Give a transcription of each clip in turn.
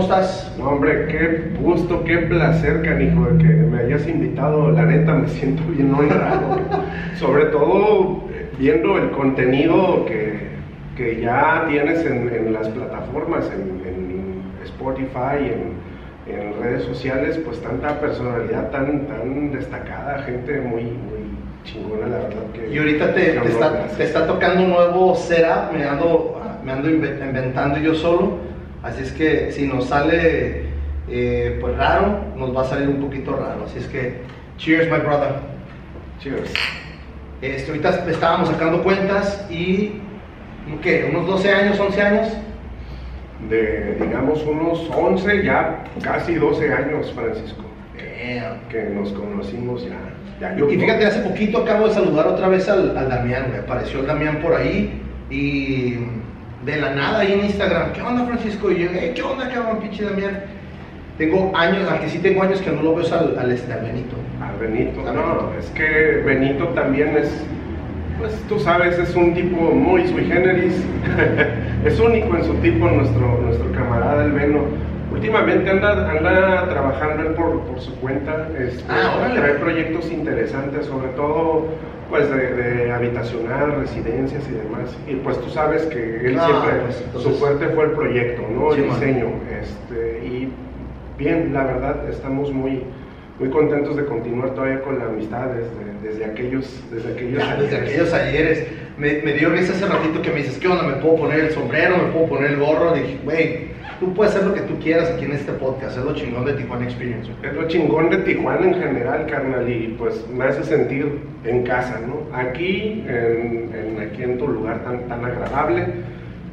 ¿cómo estás? No, hombre, qué gusto, qué placer, canijo, de que me hayas invitado. La neta, me siento bien honrado. Sobre todo viendo el contenido que, que ya tienes en, en las plataformas, en, en Spotify, en, en, redes sociales, pues tanta personalidad tan, tan destacada, gente muy, muy chingona, la verdad. Que, Y ahorita te, está, te está tocando un nuevo setup, me ando, me ando inve- inventando yo solo. Así es que si nos sale eh, pues raro, nos va a salir un poquito raro. Así es que, cheers, my brother. Cheers. Este, ahorita estábamos sacando cuentas y, ¿qué? ¿Unos 12 años, 11 años? De, digamos, unos 11, ya casi 12 años, Francisco, Damn. que nos conocimos ya. ya Y fíjate, hace poquito acabo de saludar otra vez al, al Damián, me apareció el Damián por ahí y de la nada ahí en Instagram, ¿qué onda Francisco? Y yo, "Hey, ¿qué onda cabrón, pinche Damián? Tengo años, al que sí tengo años que no lo veo al, al, este, al Benito. A Benito, no, Benito. es que Benito también es, pues tú sabes, es un tipo muy sui generis, es único en su tipo nuestro, nuestro camarada el Beno. Últimamente anda, anda trabajando él por, por su cuenta, este, Ah, trae proyectos interesantes, sobre todo pues de, de habitacional, residencias y demás. Y pues tú sabes que él Ah, siempre, pues, entonces- su fuerte fue el proyecto, ¿no? Sí, el diseño. Este, y bien, la verdad, estamos muy, muy contentos de continuar todavía con la amistad desde, desde aquellos, desde aquellos Ya, desde ayeres. aquellos ayeres. Me, me dio risa hace ratito que me dices, ¿qué onda? ¿Me puedo poner el sombrero? ¿Me puedo poner el gorro? Dije, güey, tú puedes hacer lo que tú quieras aquí en este podcast, es lo chingón de Tijuana Experience. Es lo chingón de Tijuana en general, carnal, y pues me hace sentir en casa, ¿no? Aquí, en, en- aquí en tu lugar tan, tan agradable,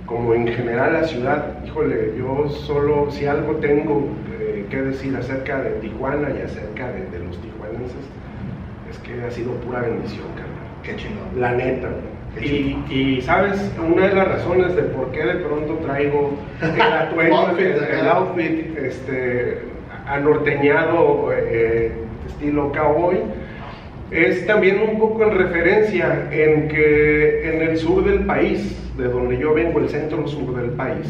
como en general la ciudad. Híjole, yo solo, si algo tengo que decir acerca de Tijuana y acerca de, de los tijuanenses, es que ha sido pura bendición, carnal. Qué chingón. La neta. Qué Y, y, sabes, una de las razones de por qué de pronto traigo el atuendo, Outfit el, el outfit este, anorteñado, eh, estilo cowboy, es también un poco en referencia en que en el sur del país, de donde yo vengo, el centro sur del país,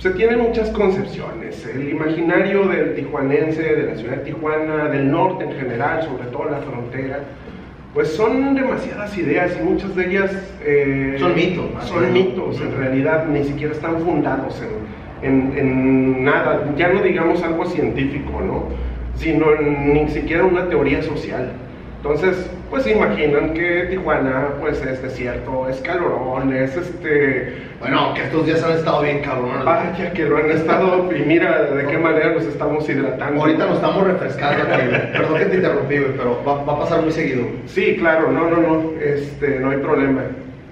se tienen muchas concepciones. El imaginario del tijuanense, de la ciudad de Tijuana, del norte en general, sobre todo la frontera, pues son demasiadas ideas y muchas de ellas eh, Son mitos, Son mitos, en realidad ni siquiera están fundados en, en- en nada, ya no digamos algo científico, ¿no? Sino en ni siquiera una teoría social. Entonces, pues imaginan que Tijuana pues es desierto, es calorón, es este... Bueno, que estos días han estado bien cabrones. Vaya que lo han estado y mira de qué manera nos estamos hidratando. Ahorita nos estamos refrescando. Perdón que te interrumpí, pero va, va a pasar muy seguido. Sí, claro, no, no, no, este, no hay problema.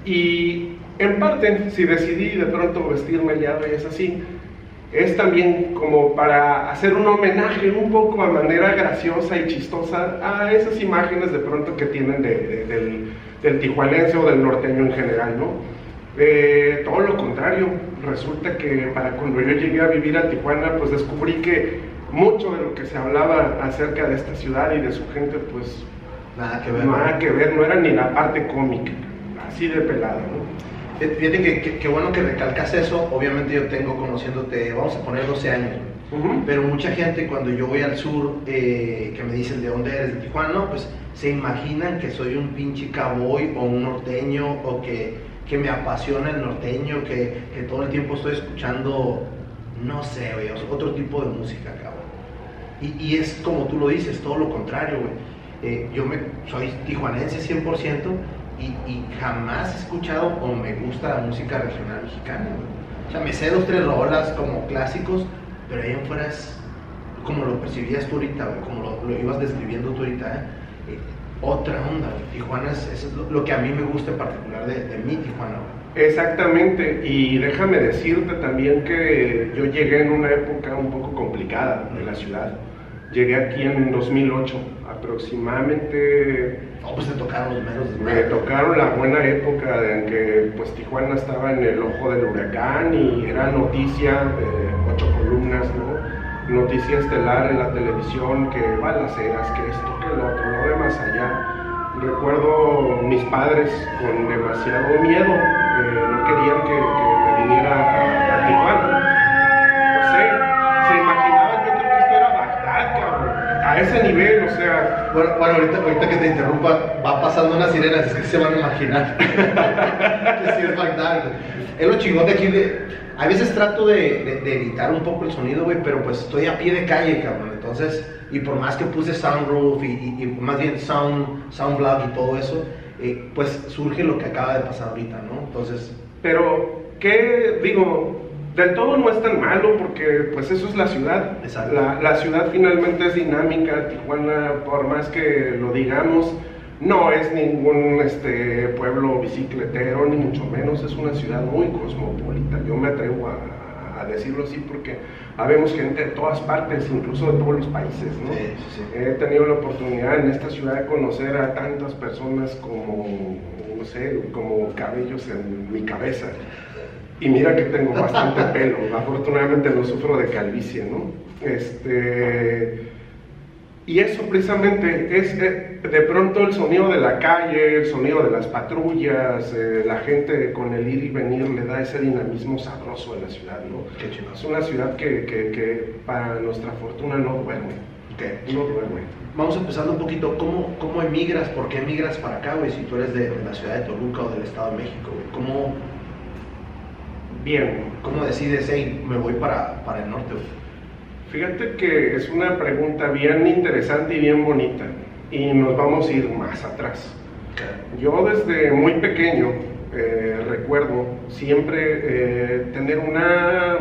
Y en parte, si decidí de pronto vestirme ya y es así, es también como para hacer un homenaje un poco a manera graciosa y chistosa a esas imágenes de pronto que tienen de- de- del, del tijuanense o del norteño en general, ¿no? Eh, todo lo contrario, resulta que para cuando yo llegué a vivir a Tijuana, pues descubrí que mucho de lo que se hablaba acerca de esta ciudad y de su gente, pues Nada que ver. Nada que ver, no era ni la parte cómica, así de pelado, ¿no? Fíjate que, que- que bueno que recalcas eso. Obviamente yo tengo conociéndote, vamos a poner 12 años. güey. Ujú. Pero mucha gente cuando yo voy al sur, eh, que me dicen de dónde eres, de Tijuana, no, pues se imaginan que soy un pinche cowboy o un norteño o que, que me apasiona el norteño, que, que todo el tiempo estoy escuchando, no sé, güey, otro tipo de música, cabrón. Y, y es como tú lo dices, todo lo contrario, güey. Eh, yo me, soy tijuanense 100% y, jamás he escuchado o me gusta la música regional mexicana. O sea, me sé dos, tres rolas como clásicos, pero ahí en fuera es como lo percibías tú ahorita, güey, como lo, ibas describiendo tú ahorita, ¿eh? Eh, otra onda. Tijuana es, es lo, que a mí me gusta en particular de, de mi Tijuana. Exactamente, y déjame decirte también que yo llegué en una época un poco complicada de la ciudad. Llegué aquí en 2008, aproximadamente No, pues te tocaron los meros me tocaron la buena época en que pues Tijuana estaba en el ojo del huracán y era noticia de ocho columnas, ¿no? Noticia estelar en la televisión, que balaceras, que esto, que lo otro, lo demás allá. Recuerdo mis padres con demasiado miedo, eh, no querían que, que me viniera a ese nivel, o sea... Bueno, bueno ahorita, ahorita que te interrumpa, va pasando una sirena, es que se van a imaginar. que sí es McDonald's. Es lo chingón de aquí de... A veces trato de, de, evitar un poco el sonido, güey, pero pues estoy a pie de calle, cabrón. Entonces, y por más que puse soundroof y, y, más bien sound, sound block y todo eso, eh, pues surge lo que acaba de pasar ahorita, ¿no? Entonces... Pero, ¿qué digo? Del todo no es tan malo porque pues eso es la ciudad. La, la, ciudad finalmente es dinámica, Tijuana, por más que lo digamos, no es ningún este, pueblo bicicletero, ni mucho menos, es una ciudad muy cosmopolita. Yo me atrevo a, a decirlo así porque habemos gente de todas partes, incluso de todos los países. ¿no? He tenido la oportunidad en esta ciudad de conocer a tantas personas como, no sé, como cabellos en mi cabeza. Y mira que tengo bastante pelo, afortunadamente no sufro de calvicie, ¿no? Este, y eso precisamente es eh, de pronto el sonido de la calle, el sonido de las patrullas, eh, la gente con el ir y venir le da ese dinamismo sabroso de la ciudad, ¿no? Es una ciudad que, que, que, para nuestra fortuna no duerme. ¿Qué? No duerme. Vamos empezando un poquito, ¿cómo, cómo emigras? ¿Por qué emigras para acá, güey? Si tú eres de, de la ciudad de Toluca o del Estado de México, güey. ¿Cómo, Bien. ¿Cómo decides, hey, me voy para, para el norte? Fíjate que es una pregunta bien interesante y bien bonita. Y nos vamos a ir más atrás. Yo desde muy pequeño eh, recuerdo siempre eh, tener una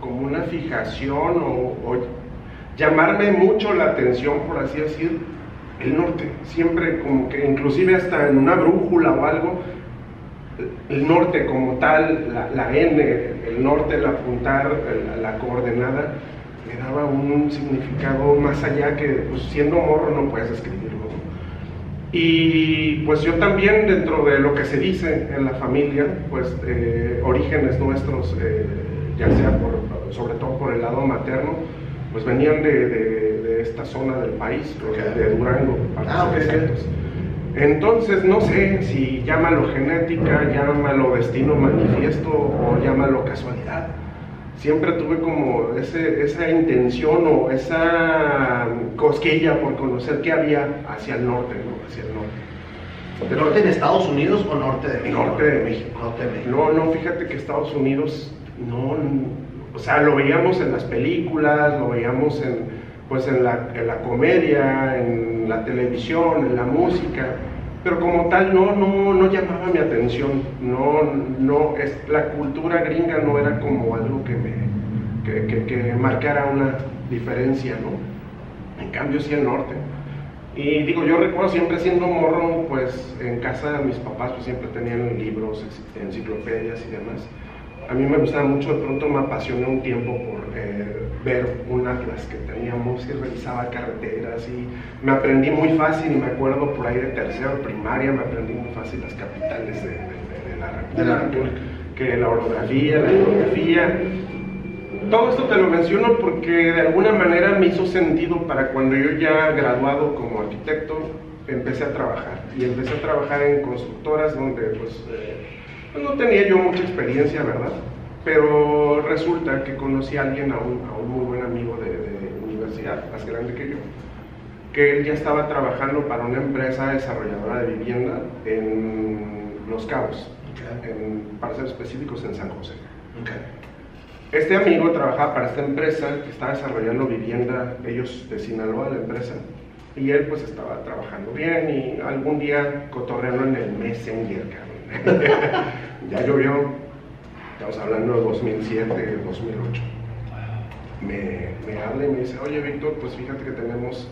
como una fijación o, o, llamarme mucho la atención, por así decir, el norte. Siempre como que inclusive hasta en una brújula o algo, el norte como tal, la, N, el norte, el apuntar, la coordenada, le daba un significado más allá que pues, siendo morro no puedes escribirlo. Y pues yo también dentro de lo que se dice en la familia, pues eh, orígenes nuestros, eh, ya sea por, sobre todo por el lado materno, pues venían de, esta zona del país, de Durango, para ah, entonces, no sé si llámalo genética, llámalo destino manifiesto o llámalo casualidad. Siempre tuve como esa intención o esa cosquilla por conocer qué había hacia el norte, ¿no? Hacia el norte. ¿De norte en Estados Unidos o norte de México? Norte de México. Norte de México. No, no, fíjate que Estados Unidos, no, o sea, lo veíamos en las películas, lo veíamos en, pues en la, en la comedia, en la televisión, en la música, pero como tal no, no, no llamaba mi atención, no, no, es, la cultura gringa no era como algo que me que, que, que marcara una diferencia, ¿no? En cambio sí el norte. Y digo, yo recuerdo siempre siendo morro, pues en casa de mis papás pues siempre tenían libros, enciclopedias y demás a mí me gustaba mucho, de pronto me apasioné un tiempo por eh, ver un atlas que teníamos y revisaba carreteras y me aprendí muy fácil y me acuerdo por ahí de tercero primaria, me aprendí muy fácil las capitales de, la República, que la orografía, la geografía. Todo esto te lo menciono porque de alguna manera me hizo sentido para cuando yo ya graduado como arquitecto empecé a trabajar y empecé a trabajar en constructoras donde pues... Eh, pues no tenía yo mucha experiencia, ¿verdad? Pero resulta que conocí a alguien, a un, muy buen amigo de, universidad, más grande que yo, que él ya estaba trabajando para una empresa desarrolladora de vivienda en Los Cabos, para ser específicos en San José. Este amigo trabajaba para esta empresa que estaba desarrollando vivienda, ellos de Sinaloa, la empresa, y él pues estaba trabajando bien y algún día cotorreando en el Messenger, ya llovió, estamos hablando de 2007, 2008. Me, me habla y me dice, oye Víctor, pues fíjate que tenemos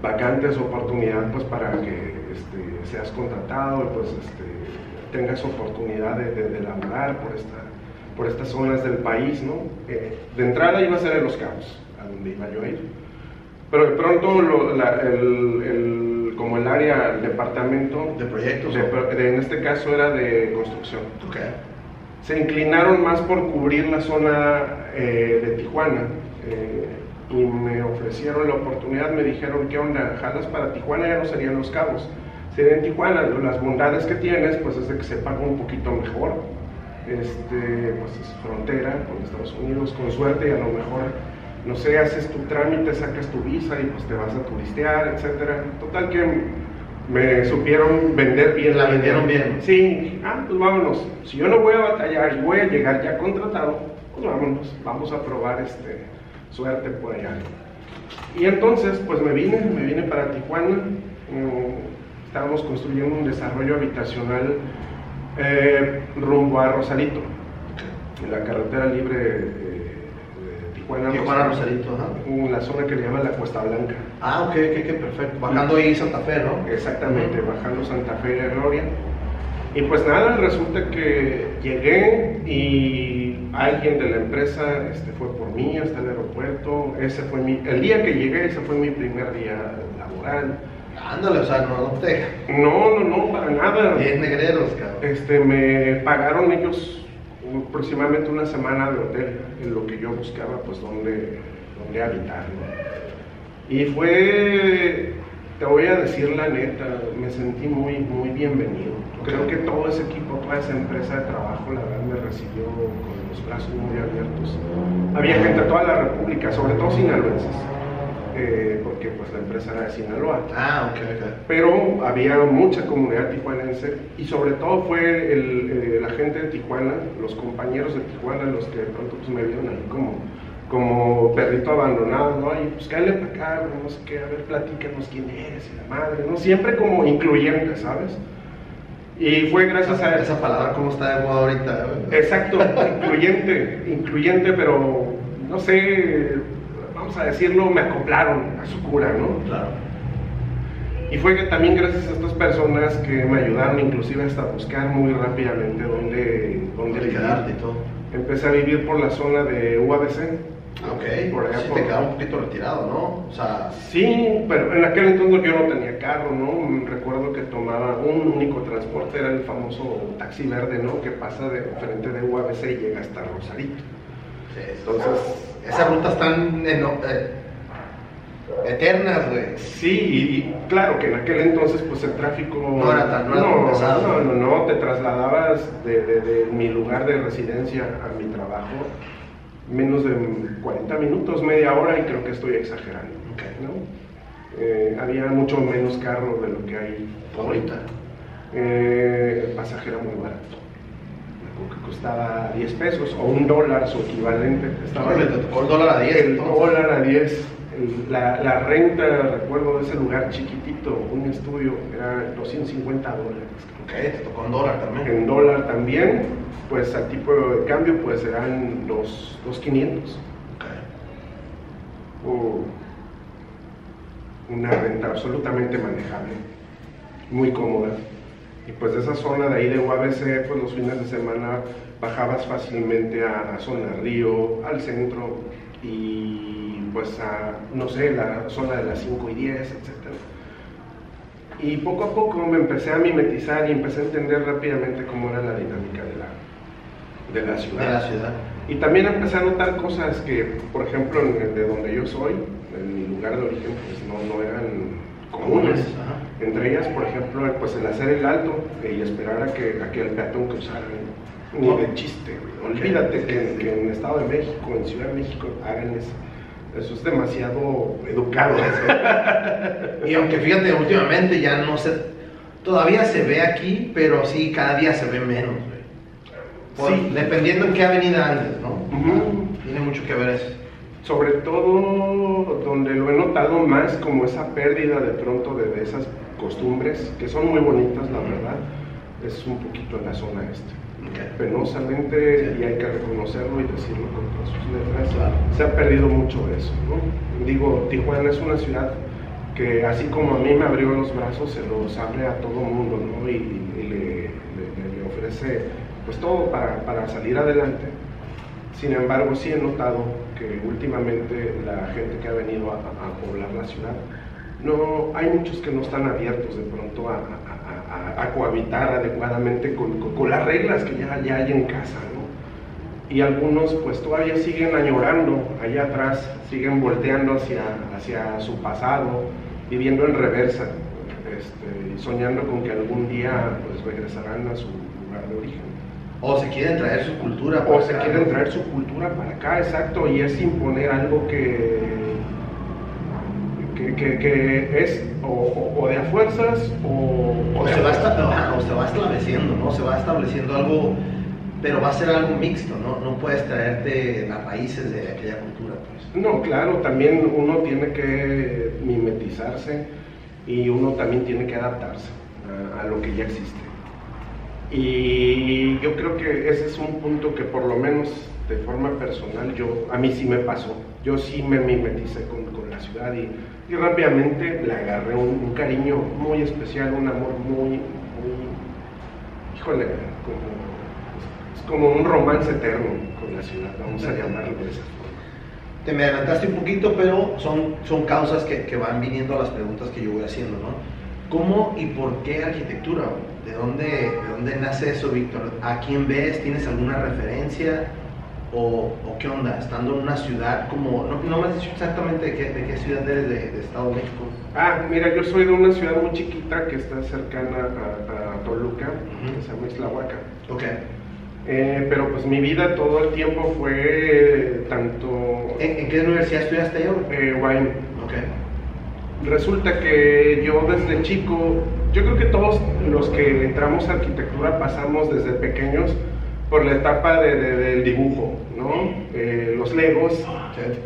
vacantes, oportunidad pues para que este, seas contratado y pues este, tengas oportunidad de, de, laborar por, esta, por estas zonas del país, ¿no? Eh, de entrada iba a ser en Los Cabos, a donde iba yo a ir. Pero de pronto el como el área, el departamento de proyectos, en este caso era de construcción. Se inclinaron más por cubrir la zona eh, de Tijuana eh, y me ofrecieron la oportunidad, me dijeron, ¿qué onda? Jalas para Tijuana ya no serían los cabos. Sería en Tijuana, las bondades que tienes, pues es de que se paga un poquito mejor. Este, pues es frontera con Estados Unidos, con suerte y a lo mejor no sé, haces tu trámite, sacas tu visa y pues te vas a turistear, etcétera. Total que me supieron vender bien. La vendieron bien. Sí, ah, pues vámonos. Si yo no voy a batallar y voy a llegar ya contratado, pues vámonos, vamos a probar este, suerte por allá. Y entonces, pues me vine, me vine para Tijuana. Mm, estábamos construyendo un desarrollo habitacional eh, rumbo a Rosarito, en la carretera libre de, Tijuana. Tijuana Rosarito, En la zona que le llaman la Cuesta Blanca. Ah, ok, ok, perfecto. Bajando ahí Santa Fe, ¿no? Exactamente, bajando Santa Fe de Gloria. Y pues nada, resulta que llegué y alguien de la empresa este, fue por mí hasta el aeropuerto. Ese fue mi, el día que llegué, ese fue mi primer día laboral. Ándale, o sea, no, te. No, no, no, para nada. Bien negreros, cabrón. Este, me pagaron ellos aproximadamente una semana de hotel en lo que yo buscaba, pues, dónde, dónde habitar. Y fue, te voy a decir la neta, me sentí muy, muy bienvenido. Creo que todo ese equipo, toda esa empresa de trabajo, la verdad, me recibió con los brazos muy abiertos. Había gente de toda la República, sobre todo sinaloenses eh, porque pues la empresa era de Sinaloa. Ah, ok, Pero había mucha comunidad tijuanense y sobre todo fue el, eh, la gente de Tijuana, los compañeros de Tijuana, los que de pronto pues, me vieron ahí como, como perrito abandonado, ¿no? Y pues cállate para acá, no sé qué, a ver, platícanos quién eres y la madre, ¿no? Siempre como incluyente, ¿sabes? Y fue gracias a... Esa palabra, ¿cómo está de moda ahorita? Exacto, incluyente, incluyente, pero no sé, a decirlo, me acoplaron a su cura, ¿no? Claro. Y fue que también gracias a estas personas que me ayudaron inclusive hasta buscar muy rápidamente dónde, dónde quedarte y todo. Empecé a vivir por la zona de UABC. Ah, ok, por allá sí te quedaba un poquito retirado, ¿no? O sea... Sí, pero en aquel entonces yo no tenía carro, ¿no? Recuerdo que tomaba un único transporte, era el famoso taxi verde, ¿no? Que pasa de frente de UABC y llega hasta Rosarito. Entonces esas rutas están eh, eternas, güey. Sí, y, claro que en aquel entonces pues el tráfico no era tan no, No, no, no, te trasladabas de, mi lugar de residencia a mi trabajo menos de 40 minutos, media hora y creo que estoy exagerando. Eh, había mucho menos carro de lo que hay ahorita. Eh, el pasaje era muy barato que costaba 10 pesos o un dólar su equivalente. Estaba el, el dólar a 10. El dólar a 10. la, la, renta, recuerdo de ese lugar chiquitito, un estudio, era 250 dólares. Ok, te tocó en dólar también. En dólar también, pues al tipo de cambio pues eran los, los 500. una renta absolutamente manejable, muy cómoda. Y pues de esa zona de ahí de UABC, pues los fines de semana bajabas fácilmente a, a zona Río, al centro y pues a, no sé, la zona de las 5 y 10, etc. Y poco a poco me empecé a mimetizar y empecé a entender rápidamente cómo era la dinámica de la, de la ciudad. De la ciudad. Y también empecé a notar cosas que, por ejemplo, de donde yo soy, en mi lugar de origen, pues no, no eran comunes. Entre ellas, por ejemplo, pues el hacer el alto y esperar a que, a que el peatón cruzara. Ni de chiste, Olvídate que, que, en el Estado de México, en Ciudad de México, hagan eso. Eso es demasiado educado. y aunque fíjate, últimamente ya no se. Todavía se ve aquí, pero sí, cada día se ve menos, sí. Dependiendo en qué avenida andes, ¿no? Tiene mucho que ver eso sobre todo donde lo he notado más como esa pérdida de pronto de, esas costumbres, que son muy bonitas, la verdad, es un poquito en la zona este. Penosamente, y hay que reconocerlo y decirlo con todas sus letras, se ha perdido mucho eso. Digo, Tijuana es una ciudad que así como a mí me abrió los brazos, se los abre a todo mundo ¿no? y, le, ofrece pues todo para, para salir adelante. Sin embargo, sí he notado que últimamente la gente que ha venido a, poblar la ciudad, no, hay muchos que no están abiertos de pronto a, cohabitar adecuadamente con, las reglas que ya, ya hay en casa, ¿no? Y algunos pues todavía siguen añorando allá atrás, siguen volteando hacia, hacia su pasado, viviendo en reversa, este, soñando con que algún día pues regresarán a su lugar de origen. O se quieren traer su cultura. O se quieren traer su cultura para acá, exacto, y es imponer algo que, que, que, es o, de a fuerzas o, o, se va o se va estableciendo, ¿no? Se va estableciendo algo, pero va a ser algo mixto, ¿no? No puedes traerte las raíces de aquella cultura, pues. No, claro, también uno tiene que mimetizarse y uno también tiene que adaptarse a lo que ya existe. Y yo creo que ese es un punto que por lo menos de forma personal yo, a mí sí me pasó. Yo sí me mimeticé con, con la ciudad y, y, rápidamente le agarré un, cariño muy especial, un amor muy, muy híjole, como, es como un romance eterno con la ciudad, vamos a llamarlo de esa forma. Te me adelantaste un poquito, pero son, son causas que, que van viniendo a las preguntas que yo voy haciendo, ¿no? ¿Cómo y por qué arquitectura? ¿De dónde, de dónde nace eso, Víctor? ¿A quién ves? ¿Tienes alguna referencia? ¿O, o qué onda? Estando en una ciudad como... No, no me has dicho exactamente de qué, de qué ciudad eres de, Estado de México. Ah, mira, yo soy de una ciudad muy chiquita que está cercana a, Toluca, que se llama Islahuaca. Ok. Eh, pero pues mi vida todo el tiempo fue tanto... ¿En, qué universidad estudiaste yo? Eh, Wine. Ok resulta que yo desde chico, yo creo que todos los que entramos a arquitectura pasamos desde pequeños por la etapa de, del dibujo, ¿no? Eh, los Legos,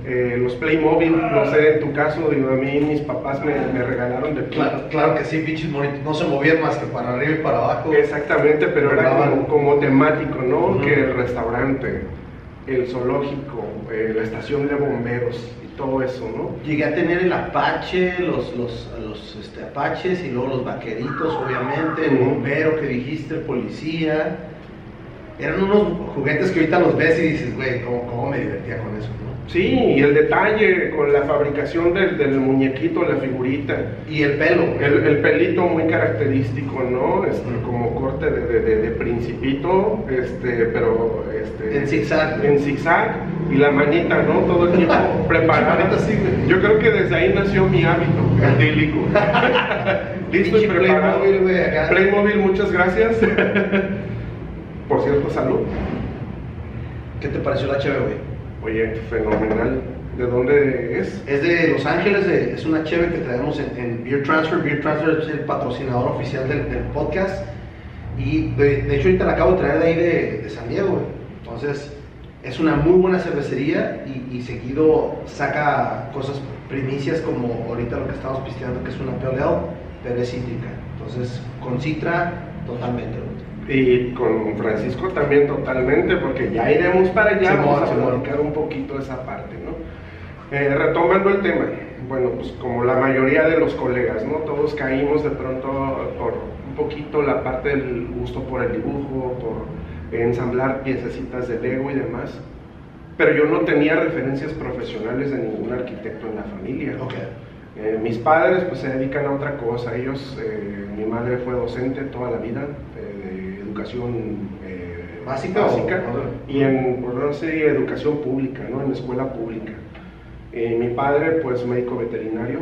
eh, los Playmobil, no sé, en tu caso, digo, a mí mis papás me, me regalaron de claro, claro que sí, pinches no se movían más que para arriba y para abajo. Exactamente, pero era como, temático, ¿no? Que el restaurante, el zoológico, eh, la estación de bomberos, todo eso, ¿no? Llegué a tener el Apache, los, los, los este, Apaches y luego los vaqueritos, obviamente, el bombero que dijiste, el policía. Eran unos juguetes que ahorita los ves y dices, güey, ¿cómo, ¿cómo, me divertía con eso, no? Sí, y el detalle con la fabricación del, del muñequito, la figurita. Y el pelo. El, el pelito muy característico, ¿no? Este, como corte de, de, de, principito, este, pero... Este, en zigzag. En zigzag. Y la manita, ¿no? Todo el tiempo preparada. Yo creo que desde ahí nació mi hábito antílico. Listo y preparado. Playmobil, Playmobil, muchas gracias. Por cierto, salud. ¿Qué te pareció la HB, güey? Oye, fenomenal. ¿De dónde es? Es de Los Ángeles, es una chévere que traemos en, Beer Transfer. Beer Transfer es el patrocinador oficial del, podcast. Y de, hecho ahorita la acabo de traer de ahí de, San Diego. Entonces es una muy buena cervecería y, seguido saca cosas primicias como ahorita lo que estamos pisteando que es una PLL, pero es cítrica. Entonces con Citra totalmente. Y con Francisco también totalmente, porque ya iremos para allá, vamos a comunicar un poquito esa parte, ¿no? Eh, retomando el tema, bueno, pues como la mayoría de los colegas, ¿no? Todos caímos de pronto por un poquito la parte del gusto por el dibujo, por ensamblar piececitas de Lego y demás, pero yo no tenía referencias profesionales de ningún arquitecto en la familia. Okay. Eh, mis padres pues se dedican a otra cosa, ellos, eh, mi madre fue docente toda la vida, educación eh, básica, y en, por no sé, educación pública, ¿no? En escuela pública. Eh, mi padre, pues médico veterinario,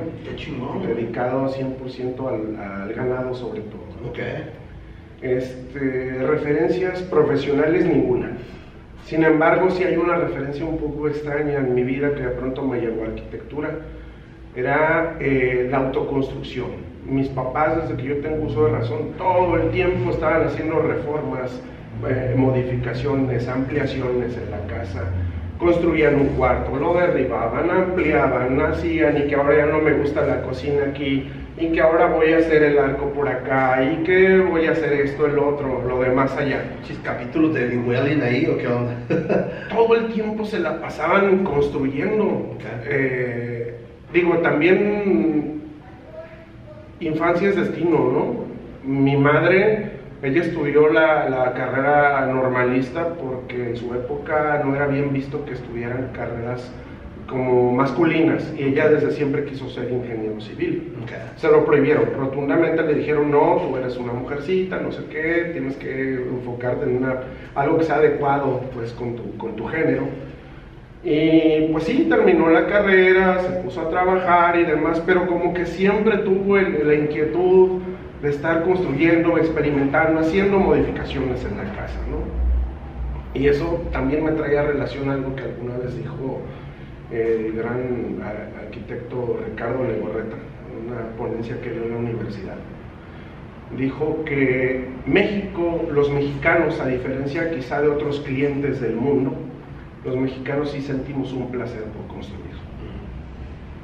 dedicado 100% al, al, ganado sobre todo. Okay. Este, referencias profesionales ninguna. Sin embargo, sí hay una referencia un poco extraña en mi vida que de pronto me llevó a arquitectura. Era eh, la autoconstrucción mis papás, desde que yo tengo uso de razón, todo el tiempo estaban haciendo reformas, eh, modificaciones, ampliaciones en la casa. Construían un cuarto, lo derribaban, ampliaban, hacían y que ahora ya no me gusta la cocina aquí y que ahora voy a hacer el arco por acá y que voy a hacer esto, el otro, lo demás allá. ¿Chis capítulos de Llewellyn ahí o qué onda? Todo el tiempo se la pasaban construyendo. Eh, digo, también infancia es destino, ¿no? Mi madre, ella estudió la, carrera normalista porque en su época no era bien visto que estudiaran carreras como masculinas y ella desde siempre quiso ser ingeniero civil. Se lo prohibieron, rotundamente le dijeron no, tú eres una mujercita, no sé qué, tienes que enfocarte en una, algo que sea adecuado pues con tu, con tu género. Y pues sí, terminó la carrera, se puso a trabajar y demás, pero como que siempre tuvo la inquietud de estar construyendo, experimentando, haciendo modificaciones en la casa, ¿no? Y eso también me traía relación algo que alguna vez dijo el gran arquitecto Ricardo Legorreta, en una ponencia que dio en la universidad. Dijo que México, los mexicanos, a diferencia quizá de otros clientes del mundo, los mexicanos sí sentimos un placer por construir.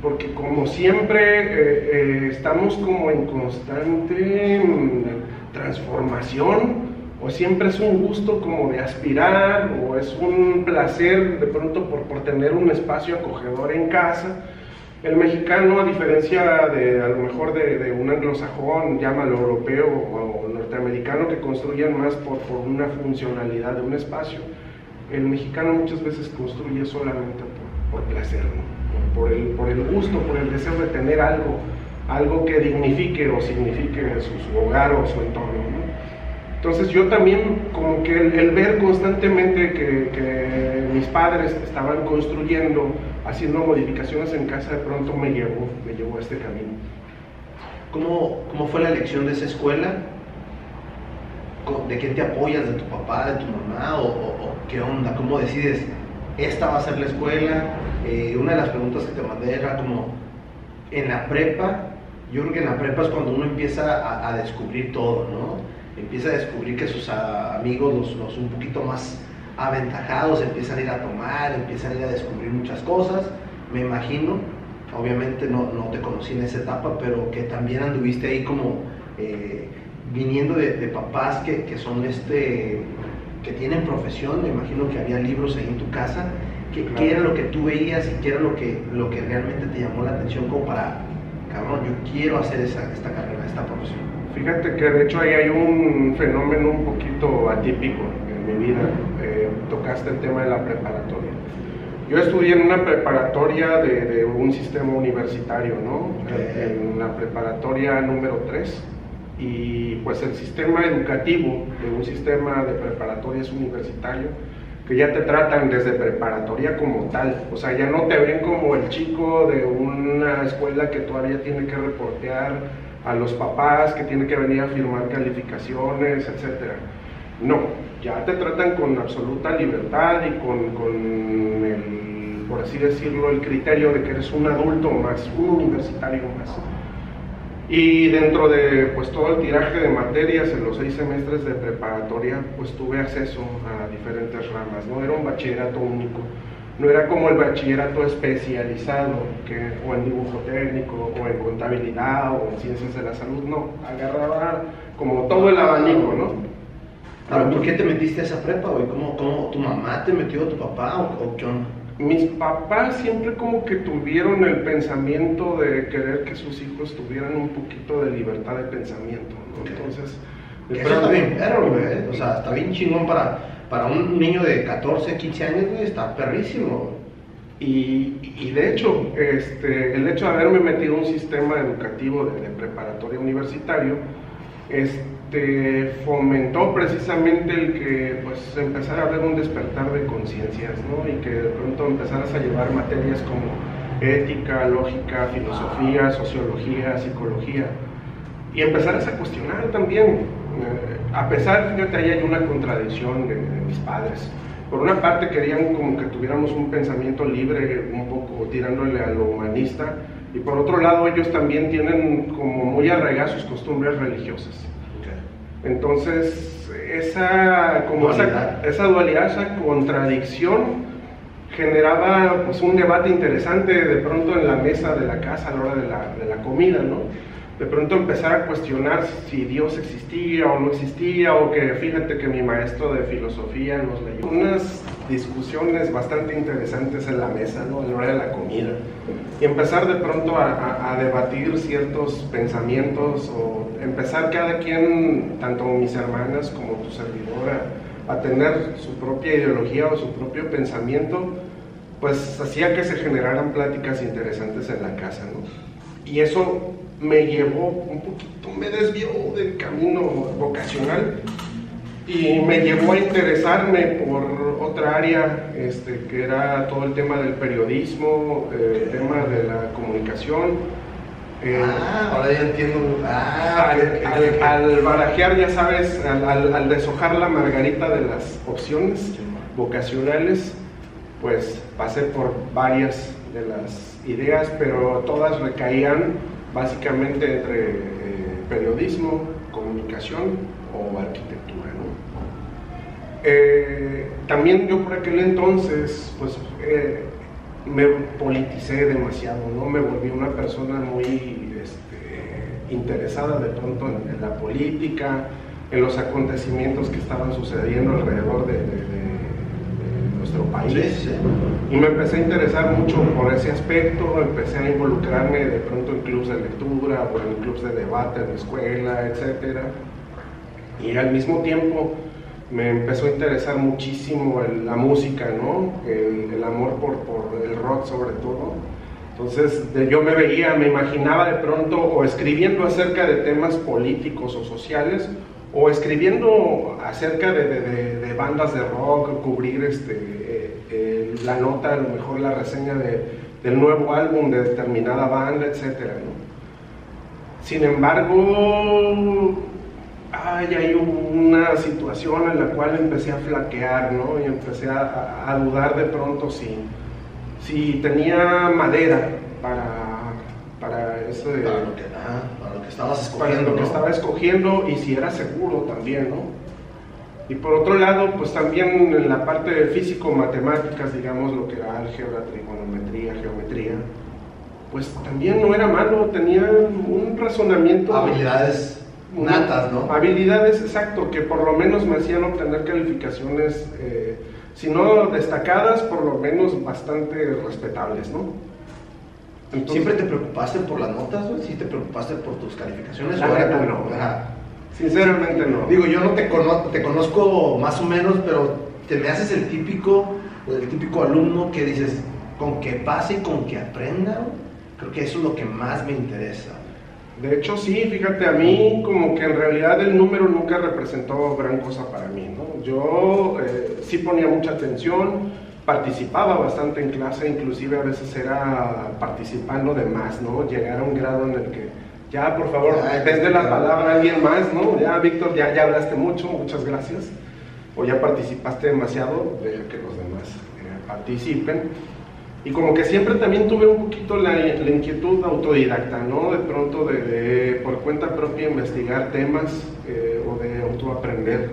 Porque como siempre eh, eh, estamos como en constante mm, transformación, o siempre es un gusto como de aspirar, o es un placer de pronto por, por tener un espacio acogedor en casa. El mexicano, a diferencia de a lo mejor de, un anglosajón, llámalo europeo o, norteamericano, que construyen más por, por, una funcionalidad de un espacio, el mexicano muchas veces construye solamente por, por placer, por, el, por el gusto, por el deseo de tener algo, algo que dignifique o signifique su, su hogar o su entorno. Entonces yo también como que el, ver constantemente que, mis padres estaban construyendo, haciendo modificaciones en casa, de pronto me llevó, me llevó a este camino. ¿Cómo, ¿Cómo fue la elección de esa escuela? ¿De qué te apoyas? ¿De tu papá, de tu mamá? ¿O, qué onda? ¿Cómo decides? Esta va a ser la escuela. Eh, una de las preguntas que te mandé era como, en la prepa, yo creo que en la prepa es cuando uno empieza a, descubrir todo, ¿no? empieza a descubrir que sus amigos, los, un poquito más aventajados, empiezan a ir a tomar, empiezan a ir a descubrir muchas cosas. Me imagino, obviamente no, no te conocí en esa etapa, pero que también anduviste ahí como eh, viniendo de, papás que, que, son este, que tienen profesión, me imagino que había libros ahí en tu casa. ¿Qué, era lo que tú veías y qué era lo que, lo que realmente te llamó la atención como para, cabrón, yo quiero hacer esa, esta carrera, esta profesión? Fíjate que de hecho ahí hay un fenómeno un poquito atípico en mi vida. Eh, tocaste el tema de la preparatoria. Yo estudié en una preparatoria de, un sistema universitario, ¿no? En la preparatoria número 3. Y pues el sistema educativo de un sistema de preparatorias universitario, que ya te tratan desde preparatoria como tal. O sea, ya no te ven como el chico de una escuela que todavía tiene que reportear a los papás que tienen que venir a firmar calificaciones, etc. No, ya te tratan con absoluta libertad y con, el, por así decirlo, el criterio de que eres un adulto más, un universitario más. Y dentro de pues, todo el tiraje de materias en los seis semestres de preparatoria, pues tuve acceso a diferentes ramas, ¿no? Era un bachillerato único no era como el bachillerato especializado, que, o en dibujo técnico, o en contabilidad, o en ciencias de la salud, no, agarraba como todo el abanico, ¿no? ¿por qué te metiste a esa prepa, güey? ¿Cómo, ¿Cómo, tu mamá te metió, tu papá, o, qué onda? Mis papás siempre como que tuvieron el pensamiento de querer que sus hijos tuvieran un poquito de libertad de pensamiento, ¿no? Entonces... Eso está bien perro, güey, o sea, está bien chingón para para un niño de 14, 15 años, está perrísimo. Y, de hecho, este, el hecho de haberme metido en un sistema educativo de, preparatoria universitario, este, fomentó precisamente el que pues, empezara a haber un despertar de conciencias, ¿no? Y que de pronto empezaras a llevar materias como ética, lógica, filosofía, sociología, psicología, y empezaras a cuestionar también eh, a pesar, fíjate, ahí hay una contradicción de, mis padres. Por una parte querían como que tuviéramos un pensamiento libre, un poco tirándole a lo humanista, y por otro lado ellos también tienen como muy arraigadas sus costumbres religiosas. Entonces, esa, como dualidad. Esa, dualidad, esa contradicción generaba pues, un debate interesante de pronto en la mesa de la casa a la hora de la, de la comida, ¿no? de pronto empezar a cuestionar si Dios existía o no existía, o que fíjate que mi maestro de filosofía nos leyó unas discusiones bastante interesantes en la mesa, ¿no? a la hora de la comida, y empezar de pronto a, debatir ciertos pensamientos, o empezar cada quien, tanto mis hermanas como tu servidora, a tener su propia ideología o su propio pensamiento, pues hacía que se generaran pláticas interesantes en la casa, ¿no? Y eso me llevó un poquito, me desvió del camino vocacional y me llevó a interesarme por otra área, este, que era todo el tema del periodismo, eh, el tema de la comunicación. Eh, ah, ahora ya entiendo. Ah, al, barajear, ya sabes, al, al, deshojar la margarita de las opciones, vocacionales, pues pasé por varias de las ideas, pero todas recaían básicamente entre eh, periodismo, comunicación o arquitectura. Eh, también yo por aquel entonces, pues eh, me politicé demasiado, ¿no? Me volví una persona muy este, interesada de pronto en, la política, en los acontecimientos que estaban sucediendo alrededor de, nuestro país. Y me empecé a interesar mucho por ese aspecto, empecé a involucrarme de pronto en clubes de lectura o en clubes de debate en la escuela, etc. Y al mismo tiempo me empezó a interesar muchísimo la música, ¿no? El, amor por, el rock sobre todo. Entonces yo me veía, me imaginaba de pronto o escribiendo acerca de temas políticos o sociales o escribiendo acerca de, de, bandas de rock, cubrir este, eh, eh, la nota, a lo mejor la reseña del nuevo álbum de determinada banda, etc. Sin embargo, ay, hay una situación en la cual empecé a flaquear, ¿no? Y empecé a, dudar de pronto si, si tenía madera para, para eso de... Para lo que, para lo que estabas escogiendo. Para lo que estaba escogiendo y si era seguro también, ¿no? Y por otro lado, pues también en la parte de físico-matemáticas, digamos, lo que era álgebra, trigonometría, geometría, pues también no era malo, tenía un razonamiento... Habilidades natas, ¿no? Habilidades, exacto, que por lo menos me hacían obtener calificaciones, eh, si no destacadas, por lo menos bastante respetables, ¿no? ¿Siempre te preocupaste por las notas, ¿Sí te preocupaste por tus calificaciones? La verdad, no. Sinceramente no. Digo, yo no te, te conozco más o menos, pero te me haces el típico, el típico alumno que dices, con que pase y con que aprenda, creo que eso es lo que más me interesa. De hecho, sí, fíjate, a mí como que en realidad el número nunca representó gran cosa para mí, ¿no? Yo eh, sí ponía mucha atención, participaba bastante en clase, inclusive a veces era participando de más, ¿no? Llegar a un grado en el que, ya, por favor, desde la palabra a alguien más, ¿no? Ya, Víctor, ya, ya hablaste mucho, muchas gracias. O ya participaste demasiado, deja que los demás eh, participen. Y como que siempre también tuve un poquito la, inquietud autodidacta, ¿no? De pronto de, por cuenta propia investigar temas eh, o de autoaprender.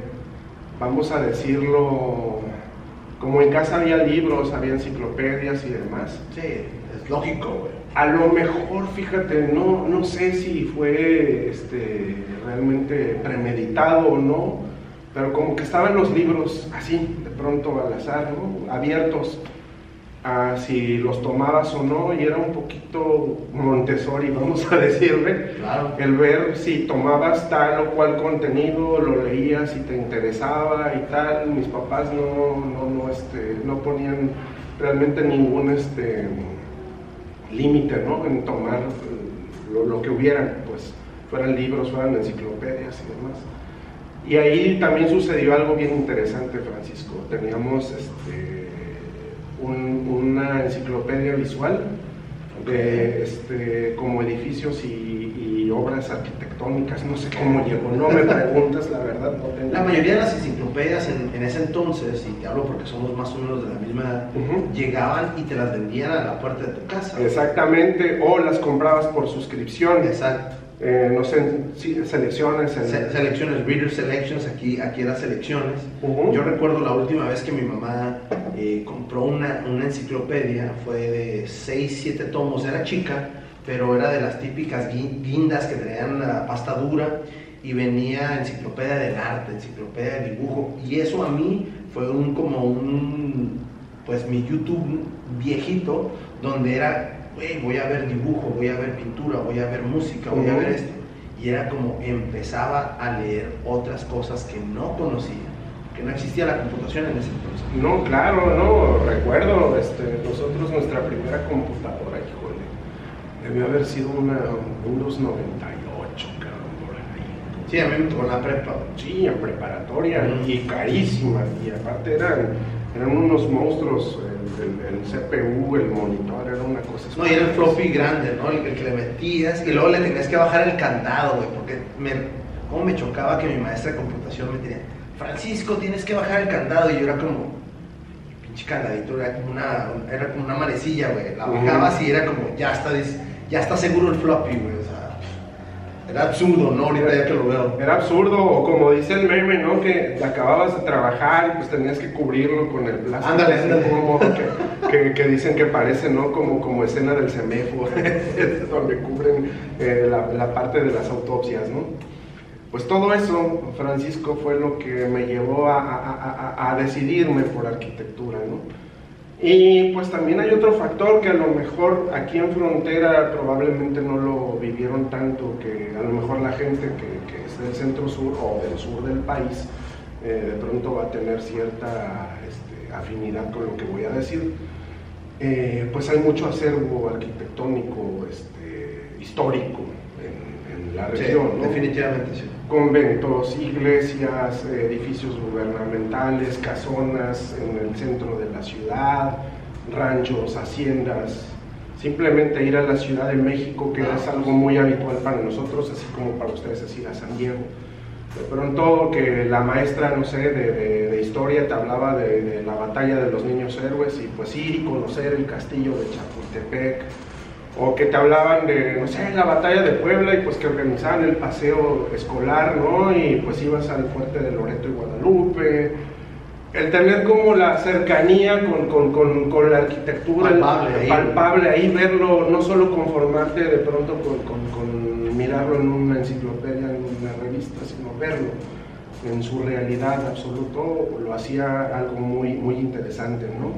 Vamos a decirlo, como en casa había libros, había enciclopedias y demás. Sí, es lógico, güey. A lo mejor, fíjate, no, no sé si fue este, realmente premeditado o no, pero como que estaban los libros así, de pronto al azar, ¿no? Abiertos a si los tomabas o no, y era un poquito Montessori, vamos a decirle, el ver si tomabas tal o cual contenido, lo leías si te interesaba y tal. Mis papás no, no, no, este, no ponían realmente ningún este, límite ¿no? en tomar lo, lo que hubieran, pues fueran libros, fueran enciclopedias y demás. Y ahí también sucedió algo bien interesante, Francisco. Teníamos este, una enciclopedia visual de este, como edificios y, obras arquitectónicas, no sé cómo llegó, no me preguntas, la verdad. La mayoría de las enciclopedias en, ese entonces, y te hablo porque somos más o menos de la misma edad, llegaban y te las vendían a la puerta de tu casa. Exactamente, o las comprabas por suscripción. Exacto. Eh, no sé, selecciones. selecciones, reader selections, aquí, aquí eran selecciones. Yo recuerdo la última vez que mi mamá eh, compró una, una, enciclopedia, fue de 6, 7 tomos, era chica, pero era de las típicas guindas que traían la pasta dura y venía enciclopedia del arte, enciclopedia de dibujo, y eso a mí fue un, como un, pues mi YouTube viejito, donde era voy a ver dibujo, voy a ver pintura, voy a ver música, voy a ver esto. Y era como empezaba a leer otras cosas que no conocía, que no existía la computación en ese entonces. No, claro, no, recuerdo, este, nosotros nuestra primera computadora, híjole, debió haber sido una Windows 98, cabrón, por ahí. Sí, a mí me tocó la prepa. Sí, en preparatoria, y carísima, y aparte eran, eran unos monstruos. Eh, el, CPU, el monitor, era una cosa. No, y era el floppy grande, ¿no? El, que le metías y luego le tenías que bajar el candado, güey, porque me, me chocaba que mi maestra de computación me diría, Francisco, tienes que bajar el candado, y yo era como, pinche candadito era como una, era como una manecilla, güey. La bajabas y era como, ya está, ya está seguro el floppy, güey. Era absurdo, ¿no? Ahorita ya que lo veo. Era absurdo, o como dice el meme, ¿no? Que acababas de trabajar y pues tenías que cubrirlo con el plástico. Ándale, ándale. Que, que, dicen que parece, ¿no? Como, como escena del CEMEFO, donde cubren eh, la, la parte de las autopsias, ¿no? Pues todo eso, Francisco, fue lo que me llevó a, a, a, decidirme por arquitectura, ¿no? Y pues también hay otro factor que a lo mejor aquí en frontera probablemente no lo vivieron tanto, que a lo mejor la gente que, que es del centro sur o del sur del país eh, de pronto va a tener cierta este, afinidad con lo que voy a decir. Eh, pues hay mucho acervo arquitectónico, este, histórico en, la región. Definitivamente sí conventos, iglesias, edificios gubernamentales, casonas en el centro de la ciudad, ranchos, haciendas. Simplemente ir a la Ciudad de México, que es algo muy habitual para nosotros, así como para ustedes es ir a San Diego. De pronto que la maestra, no sé, de, historia te hablaba de, de, la batalla de los niños héroes y pues ir y conocer el castillo de Chapultepec, o que te hablaban de, no sé, la batalla de Puebla y pues que organizaban el paseo escolar, ¿no? Y pues ibas al fuerte de Loreto y Guadalupe. El tener como la cercanía con, con, con, la arquitectura palpable, ahí. verlo, no solo conformarte de pronto con, mirarlo en una enciclopedia, en una revista, sino verlo en su realidad absoluto, lo hacía algo muy, muy interesante, ¿no?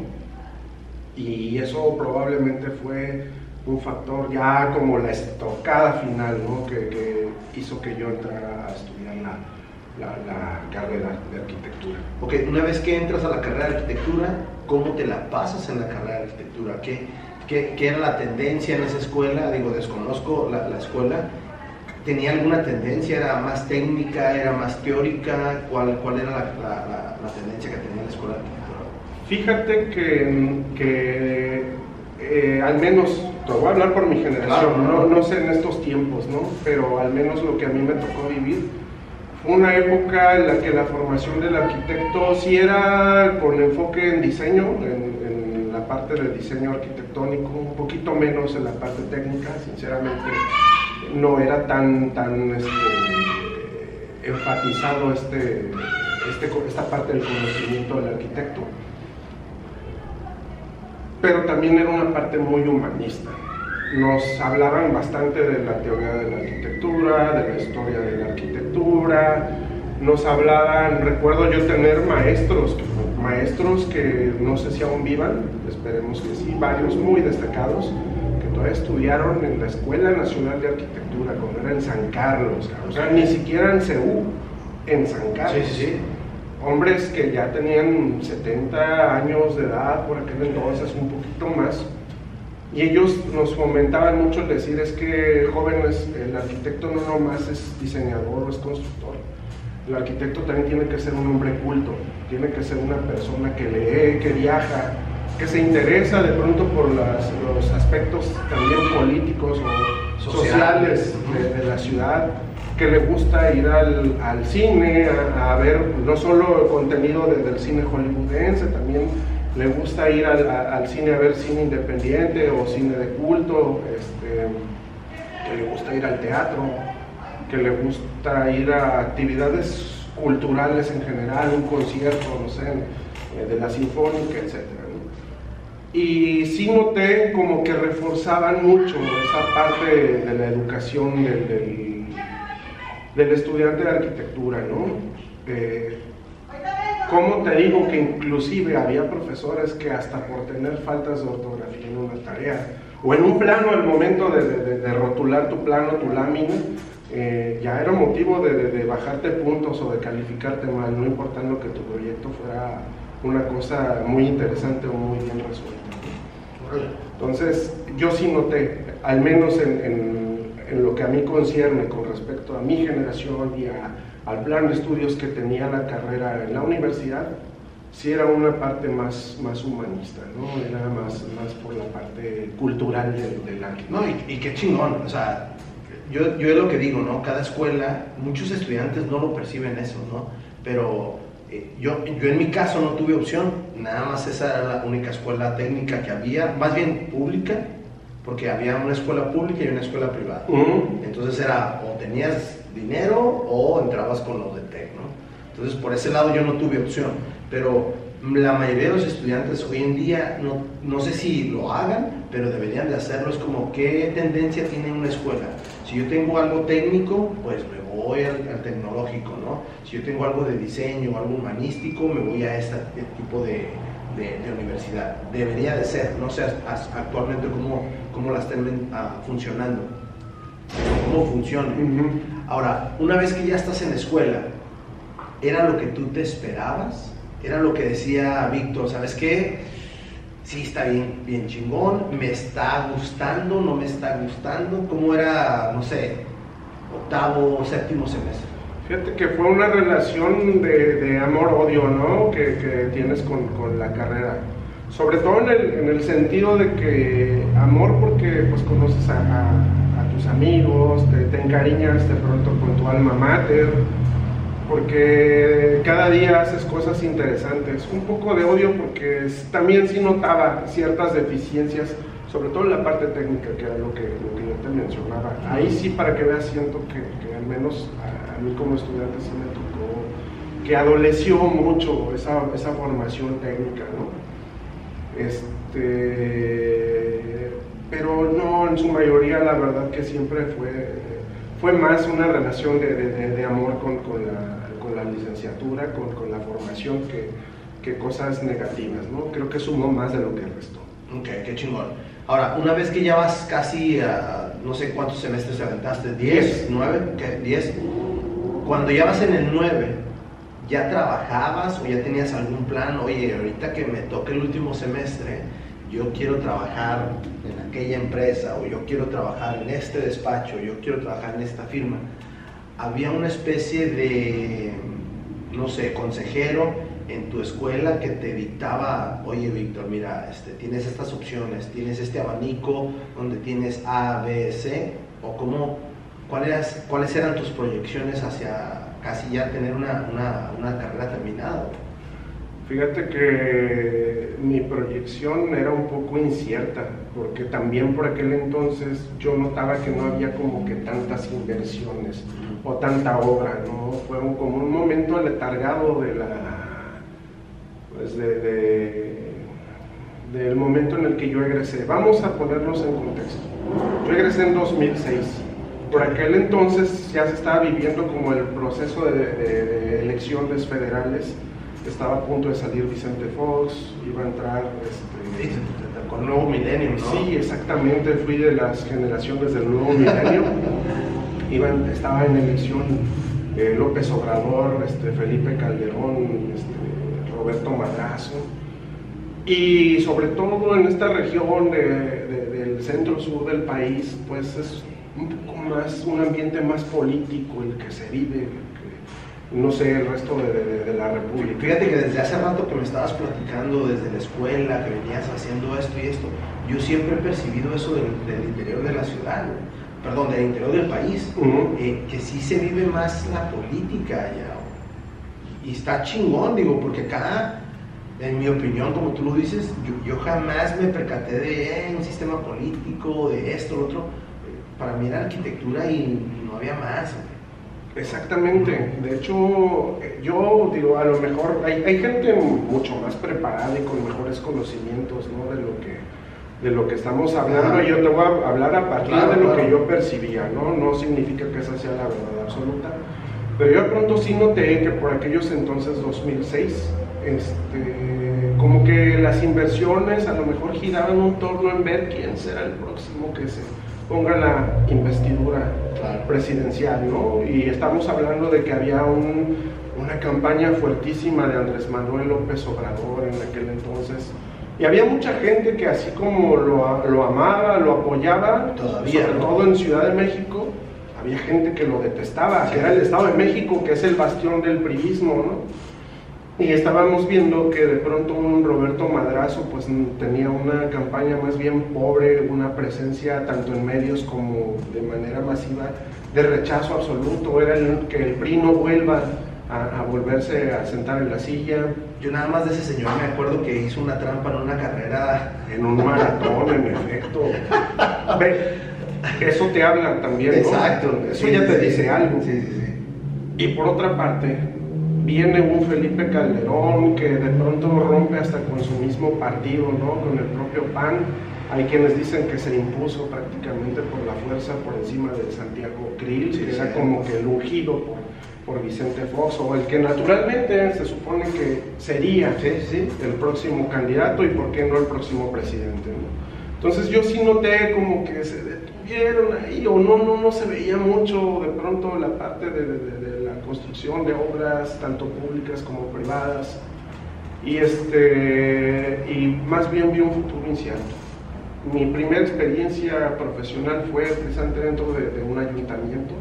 Y eso probablemente fue un factor ya como la estocada final, ¿no? que, hizo que yo entrara a estudiar la, la, carrera de arquitectura. Ok, una vez que entras a la carrera de arquitectura, ¿cómo te la pasas en la carrera de arquitectura? ¿Qué, qué, era la tendencia en esa escuela? Digo, desconozco la, la escuela. ¿Tenía alguna tendencia? ¿Era más técnica? ¿Era más teórica? ¿Cuál, cuál era la, la tendencia que tenía la escuela de arquitectura? Fíjate que, que eh, al menos te voy a hablar por mi generación, no, no, sé en estos tiempos, ¿no? pero al menos lo que a mí me tocó vivir fue una época en la que la formación del arquitecto sí era con enfoque en diseño, en, la parte del diseño arquitectónico, un poquito menos en la parte técnica, sinceramente no era tan, tan este, enfatizado este, este, esta parte del conocimiento del arquitecto pero también era una parte muy humanista. Nos hablaban bastante de la teoría de la arquitectura, de la historia de la arquitectura, nos hablaban, recuerdo yo tener maestros, maestros que no sé si aún vivan, esperemos que sí, varios muy destacados, que todavía estudiaron en la Escuela Nacional de Arquitectura, cuando era en San Carlos, o sea, ni siquiera en CEU, en San Carlos. Sí, sí, sí hombres que ya tenían 70 años de edad, por aquel entonces, un poquito más, y ellos nos fomentaban mucho el decir es que jóvenes, el arquitecto no nomás es diseñador o es constructor, el arquitecto también tiene que ser un hombre culto, tiene que ser una persona que lee, que viaja, que se interesa de pronto por los aspectos también políticos o sociales de, de la ciudad que le gusta ir al, al cine a, ver no solo contenido del cine hollywoodense, también le gusta ir al, al, cine a ver cine independiente o cine de culto, este, que le gusta ir al teatro, que le gusta ir a actividades culturales en general, un concierto, no sé, eh, de la sinfónica, etc. Y sí noté como que reforzaban mucho esa parte de la educación del del estudiante de arquitectura, ¿no? Eh, ¿Cómo te digo que inclusive había profesores que hasta por tener faltas de ortografía en una tarea o en un plano al momento de, rotular tu plano, tu lámina, eh, ya era motivo de, bajarte puntos o de calificarte mal, no importando que tu proyecto fuera una cosa muy interesante o muy bien resuelta. Entonces, yo sí noté, al menos en en lo que a mí concierne con respecto a mi generación y al plan de estudios que tenía la carrera en la universidad, sí era una parte más, más humanista, ¿no? Era más, más por la parte cultural del, arte. No, y, y, qué chingón, o sea, yo, yo es lo que digo, ¿no? Cada escuela, muchos estudiantes no lo perciben eso, ¿no? Pero eh, yo, yo en mi caso no tuve opción, nada más esa era la única escuela técnica que había, más bien pública, porque había una escuela pública y una escuela privada. Entonces era o tenías dinero o entrabas con los de TEC, ¿no? Entonces por ese lado yo no tuve opción, pero la mayoría de los estudiantes hoy en día, no, no sé si lo hagan, pero deberían de hacerlo, es como qué tendencia tiene una escuela. Si yo tengo algo técnico, pues me voy al, tecnológico, ¿no? Si yo tengo algo de diseño o algo humanístico, me voy a este tipo de, de, universidad. Debería de ser, no sé actualmente cómo, cómo la estén ah, funcionando, cómo funciona. Ahora, una vez que ya estás en la escuela, ¿era lo que tú te esperabas? ¿Era lo que decía Víctor? ¿Sabes qué? Sí, está bien, bien chingón, me está gustando, no me está gustando. ¿Cómo era, no sé, octavo o séptimo semestre? Fíjate que fue una relación de, amor-odio, ¿no? Que, tienes con, la carrera. Sobre todo en el, en el, sentido de que amor porque pues conoces a, tus amigos, te, te, encariñas de pronto con tu alma mater, porque cada día haces cosas interesantes. Un poco de odio porque también sí notaba ciertas deficiencias, sobre todo en la parte técnica, que era lo que, yo te mencionaba. Ahí sí, para que veas, siento que, al menos a, mí como estudiante sí me tocó, que adoleció mucho esa, esa formación técnica, ¿no? Este, pero no, en su mayoría la verdad que siempre fue fue más una relación de, de, amor con, con, la, con, la, licenciatura, con, con la formación, que, que, cosas negativas, ¿no? Creo que sumó más de lo que restó. Ok, qué chingón. Ahora, una vez que ya vas casi a, no sé cuántos semestres aventaste, ¿10? ¿9? ¿Qué? ¿10? Cuando ya vas en el 9, ¿ya trabajabas o ya tenías algún plan? Oye, ahorita que me toque el último semestre, yo quiero trabajar en aquella empresa o yo quiero trabajar en este despacho, yo quiero trabajar en esta firma. Había una especie de, no sé, consejero en tu escuela que te dictaba, oye Víctor, mira, este, tienes estas opciones, tienes este abanico donde tienes A, B, C, o cómo, cuáles, eran tus proyecciones hacia casi ya tener una, carrera terminada. Fíjate que mi proyección era un poco incierta, porque también por aquel entonces yo notaba que no había como que tantas inversiones o tanta obra, ¿no? Fue como un momento letargado de la, pues de, del momento en el que yo egresé. Vamos a ponernos en contexto. Yo egresé en 2006. Por aquel entonces ya se estaba viviendo como el proceso de, de elecciones federales estaba a punto de salir Vicente Fox, iba a entrar este, con el nuevo milenio, ¿no? Sí, exactamente, fui de las generaciones del nuevo milenio. estaba en elección eh, López Obrador, este, Felipe Calderón, este, Roberto Madrazo. Y sobre todo en esta región del centro-sur del país, pues es más, un ambiente más político el que se vive, no sé, el resto de, la República. Fíjate que desde hace rato que me estabas platicando, desde la escuela, que venías haciendo esto y esto, yo siempre he percibido eso del, interior de la ciudad, perdón, del interior del país, eh, que sí se vive más la política allá. Y está chingón, digo, porque acá, en mi opinión, como tú lo dices, yo, jamás me percaté de eh, un sistema político, de esto, lo otro. Para mí era arquitectura y, no había más. Exactamente. De hecho, yo digo, a lo mejor hay, hay, gente mucho más preparada y con mejores conocimientos ¿no? de, lo que, de lo que estamos hablando. Yo te voy a hablar a partir de lo que yo percibía, ¿no? No significa que esa sea la verdad absoluta. Pero yo de pronto sí noté que por aquellos entonces, 2006, este, como que las inversiones a lo mejor giraban un torno en ver quién será el próximo que se ponga la investidura presidencial, ¿no? Y estamos hablando de que había una campaña fuertísima de Andrés Manuel López Obrador en aquel entonces. Y había mucha gente que así como lo, lo amaba, lo apoyaba, Todavía, sobre todo en Ciudad de México, había gente que lo detestaba, que era el Estado de México, que es el bastión del priismo, ¿no? Y estábamos viendo que de pronto un Roberto Madrazo pues tenía una campaña más bien pobre, una presencia tanto en medios como de manera masiva de rechazo absoluto, era el, que el PRI no vuelva a, volverse a sentar en la silla. Yo nada más de ese señor me acuerdo que hizo una trampa en una carrera. En un maratón, en efecto. Ve, eso te habla también, ¿no? Exacto. Eso ya te dice algo. Sí, sí, sí. Y por otra parte, viene un Felipe Calderón que de pronto rompe hasta con su mismo partido, ¿no? Con el propio PAN. Hay quienes dicen que se impuso prácticamente por la fuerza por encima de Santiago Krill, que era como que el ungido por por Vicente Fox, o el que naturalmente se supone que sería el próximo candidato y por qué no el próximo presidente. Entonces yo sí noté como que se detuvieron ahí, o no, no, no se veía mucho de pronto la parte de, la construcción de obras, tanto públicas como privadas, y, este, y más bien vi un futuro incierto. Mi primera experiencia profesional fue precisamente dentro de un ayuntamiento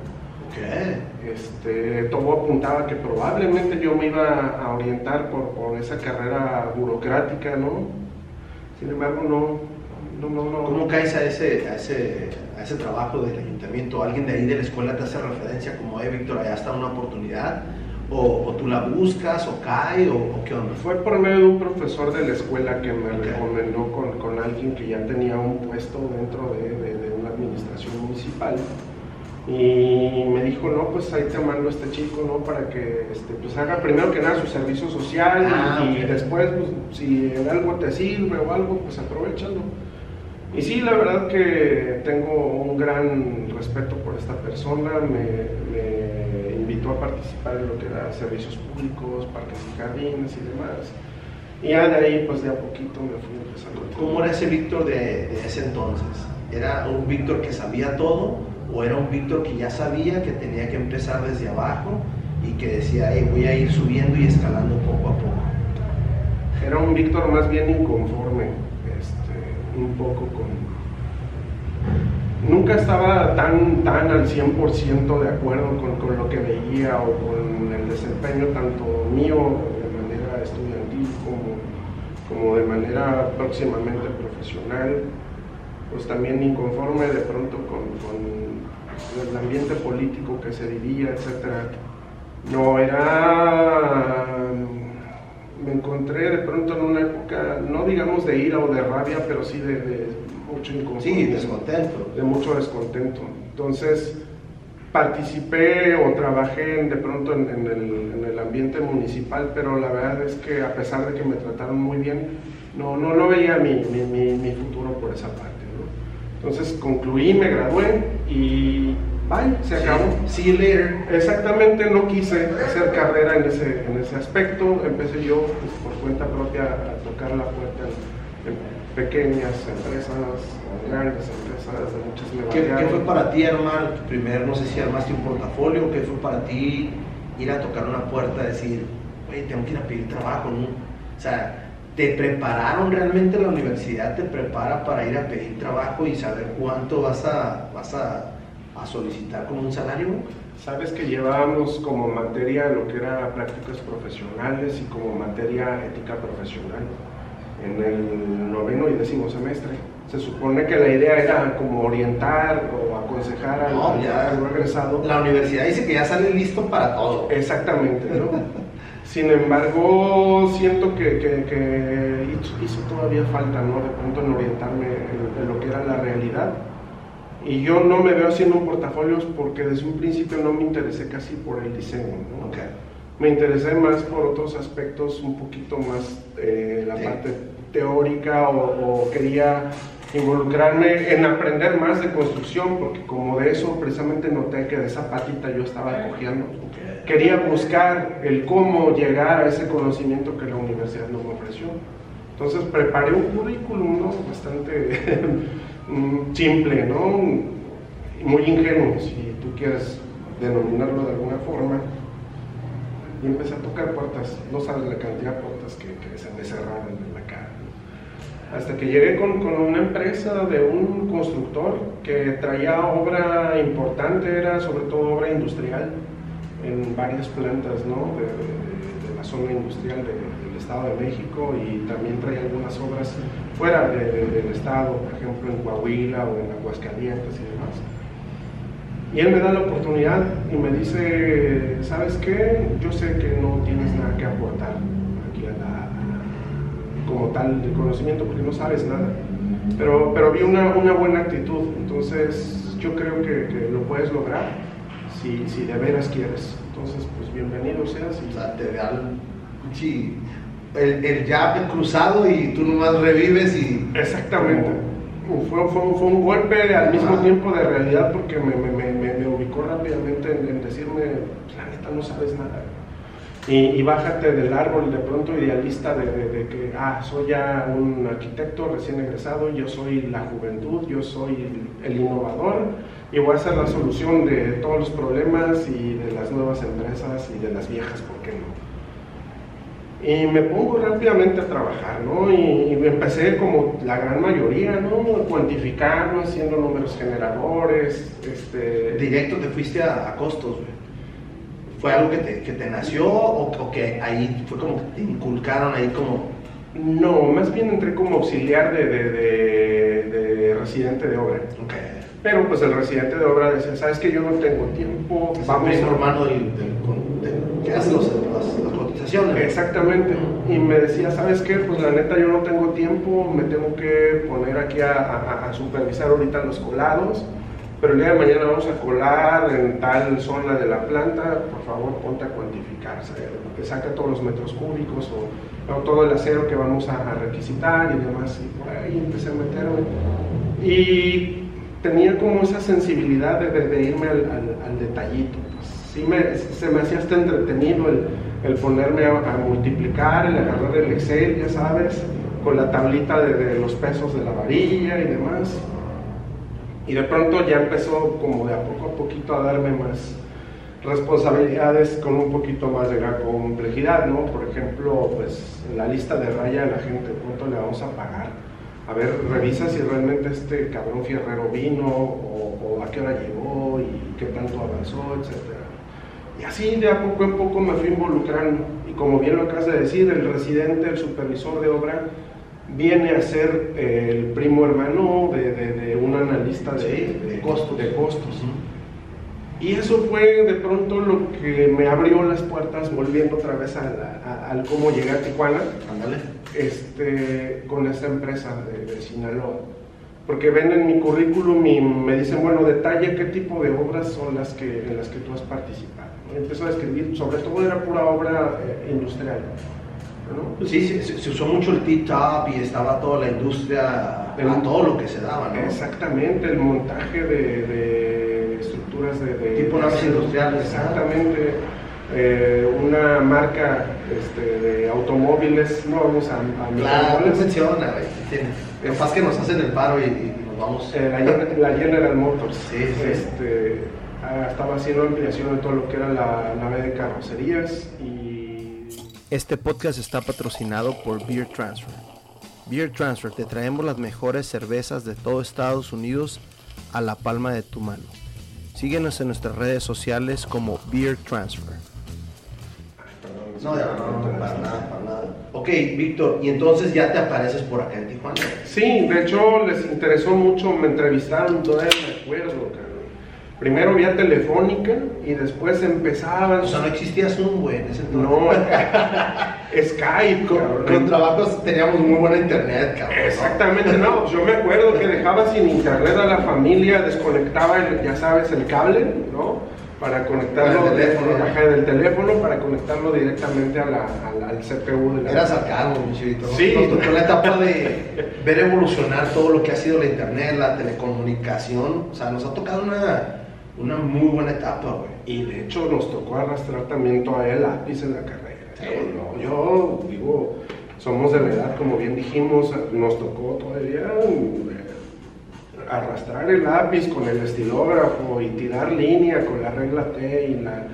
este, todo apuntaba que probablemente yo me iba a orientar por, por esa carrera burocrática, ¿no? Sin embargo, no, no, no, ¿Cómo caes a ese, a, ese, ese trabajo del ayuntamiento? ¿Alguien de ahí de la escuela te hace referencia como, eh, Víctor, allá está una oportunidad? O, tú la buscas, o cae, o, qué onda? Fue por medio de un profesor de la escuela que me recomendó con, con, alguien que ya tenía un puesto dentro de, de, de una administración municipal y me dijo, no, pues ahí te mando a este chico, ¿no? Para que este, pues haga primero que nada su servicio social ah, y, después, pues, si en algo te sirve o algo, pues aprovechalo. Y sí, la verdad que tengo un gran respeto por esta persona, me, me invitó a participar en lo que era servicios públicos, parques y jardines y demás. Y ya de ahí, pues de a poquito me fui empezando. ¿Cómo era ese Víctor de, de ese entonces? ¿Era un Víctor que sabía todo? o era un Víctor que ya sabía que tenía que empezar desde abajo y que decía, voy a ir subiendo y escalando poco a poco. Era un Víctor más bien inconforme, un poco con... Nunca estaba tan, tan al 100% de acuerdo con, con, lo que veía o con el desempeño tanto mío de manera estudiantil como, como de manera próximamente profesional pues también inconforme de pronto con, el ambiente político que se vivía, etc. No era, me encontré de pronto en una época, no digamos de ira o de rabia, pero sí de, mucho Sí, descontento. De mucho descontento. Entonces, participé o trabajé de pronto en, el, ambiente municipal, pero la verdad es que a pesar de que me trataron muy bien, no, no, no veía mi, mi futuro por esa parte. Entonces concluí, me gradué y bye, se acabó. See you later. Exactamente, no quise hacer carrera en ese, en ese aspecto. Empecé yo pues, por cuenta propia a tocar la puerta en, pequeñas empresas, grandes empresas de muchas ¿Qué, ¿Qué, fue para ti armar tu primer, no sé si armaste un portafolio, qué fue para ti ir a tocar una puerta, decir, oye, tengo que ir a pedir trabajo, ¿no? O sea, ¿Te prepararon realmente la universidad? ¿Te prepara para ir a pedir trabajo y saber cuánto vas a, vas a, solicitar como un salario? Sabes que llevábamos como materia lo que era prácticas profesionales y como materia ética profesional en el noveno y décimo semestre. Se supone que la idea era como orientar o aconsejar al, no, ya, regresado. La universidad dice que ya sale listo para todo. Exactamente, ¿no? Sin embargo, siento que, que, hizo, todavía falta, ¿no? De pronto en orientarme en, lo que era la realidad. Y yo no me veo haciendo un portafolios porque desde un principio no me interesé casi por el diseño, ¿no? Me interesé más por otros aspectos, un poquito más eh, la parte teórica o, quería involucrarme en aprender más de construcción, porque como de eso precisamente noté que de esa patita yo estaba cogiendo quería buscar el cómo llegar a ese conocimiento que la universidad nos ofreció. Entonces preparé un currículum ¿no? bastante simple, ¿no? muy ingenuo, si tú quieres denominarlo de alguna forma. Y empecé a tocar puertas, no sabes la cantidad de puertas que, se me cerraron en la cara. Hasta que llegué con, con, una empresa de un constructor que traía obra importante, era sobre todo obra industrial en varias plantas ¿no? de, de, la zona industrial del Estado de México y también trae algunas obras fuera del Estado, por ejemplo en Coahuila o en Aguascalientes y demás. Y él me da la oportunidad y me dice, ¿sabes qué? Yo sé que no tienes nada que aportar aquí a la, como tal de conocimiento porque no sabes nada. Pero, pero vi una, una buena actitud, entonces yo creo que, lo puedes lograr si, si, de veras quieres. Entonces, pues bienvenido seas. O sea, te da el, el, el jab cruzado y tú nomás revives y... Exactamente. Fue, fue, fue, un golpe al mismo tiempo de realidad porque me, me, me, me ubicó rápidamente en, en, decirme, la neta no sabes nada. Y, y, bájate del árbol de pronto idealista de, de, de, que, ah, soy ya un arquitecto recién egresado, yo soy la juventud, yo soy el, el innovador y voy a ser la solución de todos los problemas y de las nuevas empresas y de las viejas, ¿por qué no? Y me pongo rápidamente a trabajar, ¿no? Y, y, empecé como la gran mayoría, ¿no? Cuantificando, haciendo números generadores, este... Directo te fuiste a, a costos, güey. ¿Fue algo que te, que te nació o, o, que ahí fue como que te inculcaron ahí como...? No, más bien entré como auxiliar de, de, de, de residente de obra. Okay. Pero pues el residente de obra decía, ¿sabes que yo no tengo tiempo? Es vamos el hermano del, del, del, que hace los, las, las Exactamente. Y me decía, ¿sabes qué? Pues la neta yo no tengo tiempo, me tengo que poner aquí a, a, a supervisar ahorita los colados, pero el día de mañana vamos a colar en tal zona de la planta, por favor ponte a cuantificar, que saca todos los metros cúbicos o, o, todo el acero que vamos a, a requisitar y demás. Y por ahí empecé a meterme. Y tenía como esa sensibilidad de, de, de irme al, al, al detallito. Pues, sí me, se me hacía hasta entretenido el, el ponerme a, multiplicar, el agarrar el Excel, ya sabes, con la tablita de, de, los pesos de la varilla y demás. Y de pronto ya empezó como de a poco a poquito a darme más responsabilidades con un poquito más de complejidad, ¿no? Por ejemplo, pues en la lista de raya la gente, ¿cuánto le vamos a pagar? a ver, revisa si realmente este cabrón fierrero vino o, o, a qué hora llegó y qué tanto avanzó, etc. Y así de a poco en poco me fui involucrando. Y como bien lo acabas de decir, el residente, el supervisor de obra, viene a ser eh, el primo hermano de, de, de un analista de, costos. De costos. Y eso fue de pronto lo que me abrió las puertas, volviendo otra vez al cómo llegué a Tijuana. Este, con esta empresa de, de, Sinaloa. Porque ven en mi currículum y me dicen, bueno, detalla qué tipo de obras son las que, en las que tú has participado. Empezó a escribir, sobre todo era pura obra eh, industrial. ¿no? Sí, sí, se, se, usó mucho el T-Top y estaba toda la industria, el, todo lo que se daba, ¿no? Exactamente, el montaje de, de estructuras de... de tipo naves industriales. Exactamente eh, una marca este, de automóviles, no vamos a, a Claro, no menciona. Capaz que nos hacen el paro y, y nos vamos. Eh, la, General Motors. Sí, sí. Este, ah, estaba haciendo ampliación de todo lo que era la nave de carrocerías y... Este podcast está patrocinado por Beer Transfer. Beer Transfer, te traemos las mejores cervezas de todo Estados Unidos a la palma de tu mano. Síguenos en nuestras redes sociales como Beer Transfer. No, no, no, para nada, para nada. Ok, Víctor, y entonces ya te apareces por acá en Tijuana. Sí, de hecho les interesó mucho, me entrevistaron, todavía me acuerdo, cabrón. Primero vía telefónica y después empezaban. O sea, no existía Zoom, güey, en ese entonces. No, Skype, con, cabrón. con trabajos teníamos muy buena internet, cabrón. Exactamente, no. Yo me acuerdo que dejaba sin internet a la familia, desconectaba, el, ya sabes, el cable, ¿no? para conectarlo el teléfono, de, de, del teléfono para conectarlo directamente a la, a la, al CPU de la cargo, mi chivito. Sí. Nos tocó la etapa de ver evolucionar todo lo que ha sido la internet, la telecomunicación. O sea, nos ha tocado una, una muy buena etapa, güey. Y de hecho nos tocó arrastrar también todavía el lápiz en la carrera. Sí. No, yo digo, somos de la edad, como bien dijimos, nos tocó todavía arrastrar el lápiz con el estilógrafo y tirar línea con la regla T y la,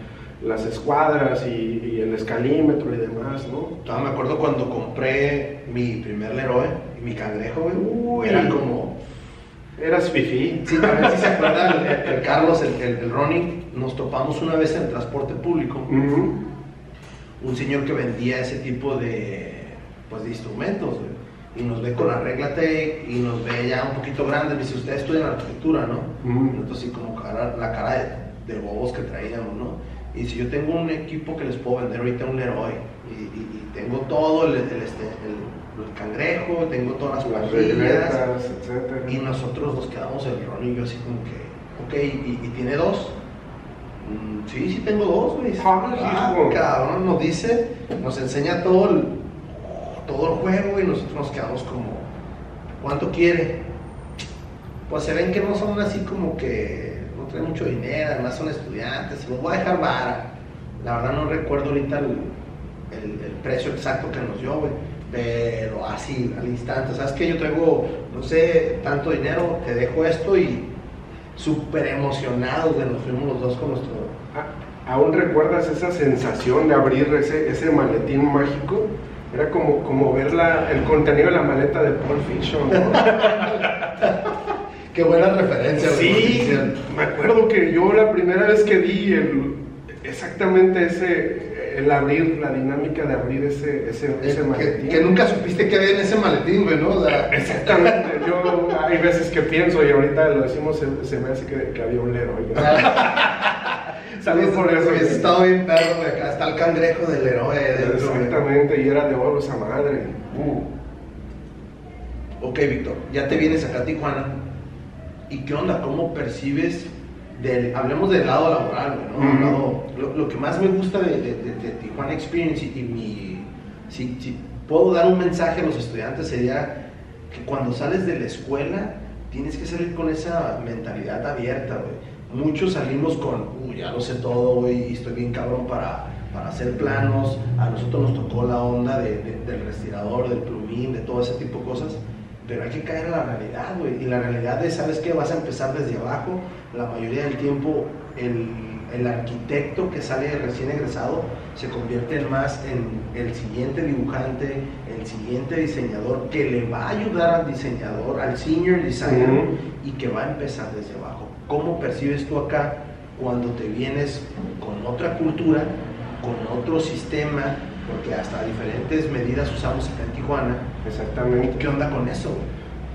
las escuadras y, y, el escalímetro y demás, ¿no? No, me acuerdo cuando compré mi primer Leroy, mi cangrejo, Uy, era como... Eras fifí. Sí, también si se acuerdan, el, el, Carlos, el, el, el, Ronnie, nos topamos una vez en transporte público. Uh -huh. Un señor que vendía ese tipo de, pues, de instrumentos, güey y nos ve con la regla T y nos ve ya un poquito grande. Me dice, ustedes estudian arquitectura, ¿no? Mm. Entonces, sí, como cara- la cara de, de bobos que traíamos, ¿no? Y si yo tengo un equipo que les puedo vender ahorita un héroe y, y- y tengo todo, el, el, este, el, el cangrejo, tengo todas las etcétera. y nosotros nos quedamos el Ron y yo así como que, ok, ¿y, y tiene dos? "Mm, sí, sí tengo dos, güey. Ah, hijo. cabrón, nos dice, nos enseña todo el, todo el juego y nosotros nos quedamos como, ¿cuánto quiere? Pues se ven que no son así como que no traen mucho dinero, además son estudiantes, se los voy a dejar vara. La verdad no recuerdo ahorita el, el- el precio exacto que nos dio, güey. Pero así, al instante, ¿sabes qué? Yo traigo, no sé, tanto dinero, te dejo esto y súper emocionados, güey, nos fuimos los dos con nuestro... Ah, ¿Aún recuerdas esa sensación de abrir ese, ese maletín mágico? Era como, como ver la- el contenido de la maleta de Pulp Fiction. ¿no? Qué buena referencia, Sí, me acuerdo que yo la primera vez que vi el, exactamente ese, el abrir, la dinámica de abrir ese, ese, ese Eh, maletín. que, que nunca supiste que había en ese maletín, güey, ¿no? O sea, Exactamente, yo hay veces que pienso y ahorita lo decimos, se, se me hace que, que había un Leroy. Salud por eso. Hubiese estado bien perro, güey. Acá está el cangrejo del héroe dentro, güey. Exactamente, y era de oro esa madre. Uh. Ok, Víctor, ya te vienes acá a Tijuana. ¿Y qué onda? ¿Cómo percibes? Del, hablemos del lado laboral, ¿no? Lado- lo, lo que más me gusta de, de- de- de Tijuana Experience y, y mi. Si, si puedo dar un mensaje a los estudiantes sería que cuando sales de la escuela tienes que salir con esa mentalidad abierta, güey. Muchos salimos con, uy, ya lo sé todo, güey, y estoy bien cabrón para, para hacer planos. A nosotros nos tocó la onda de- de- del respirador, del plumín, de todo ese tipo de cosas. Pero hay que caer a la realidad, güey. Y la realidad es, ¿sabes qué? Vas a empezar desde abajo. La mayoría del tiempo, el, el arquitecto que sale recién egresado se convierte en más en el siguiente dibujante, el siguiente diseñador, que le va a ayudar al diseñador, al senior designer, Ujú. y que va a empezar desde abajo. ¿Cómo percibes tú acá cuando te vienes con otra cultura, con otro sistema? Porque hasta diferentes medidas usamos acá en Tijuana. Exactamente. ¿Qué onda con eso?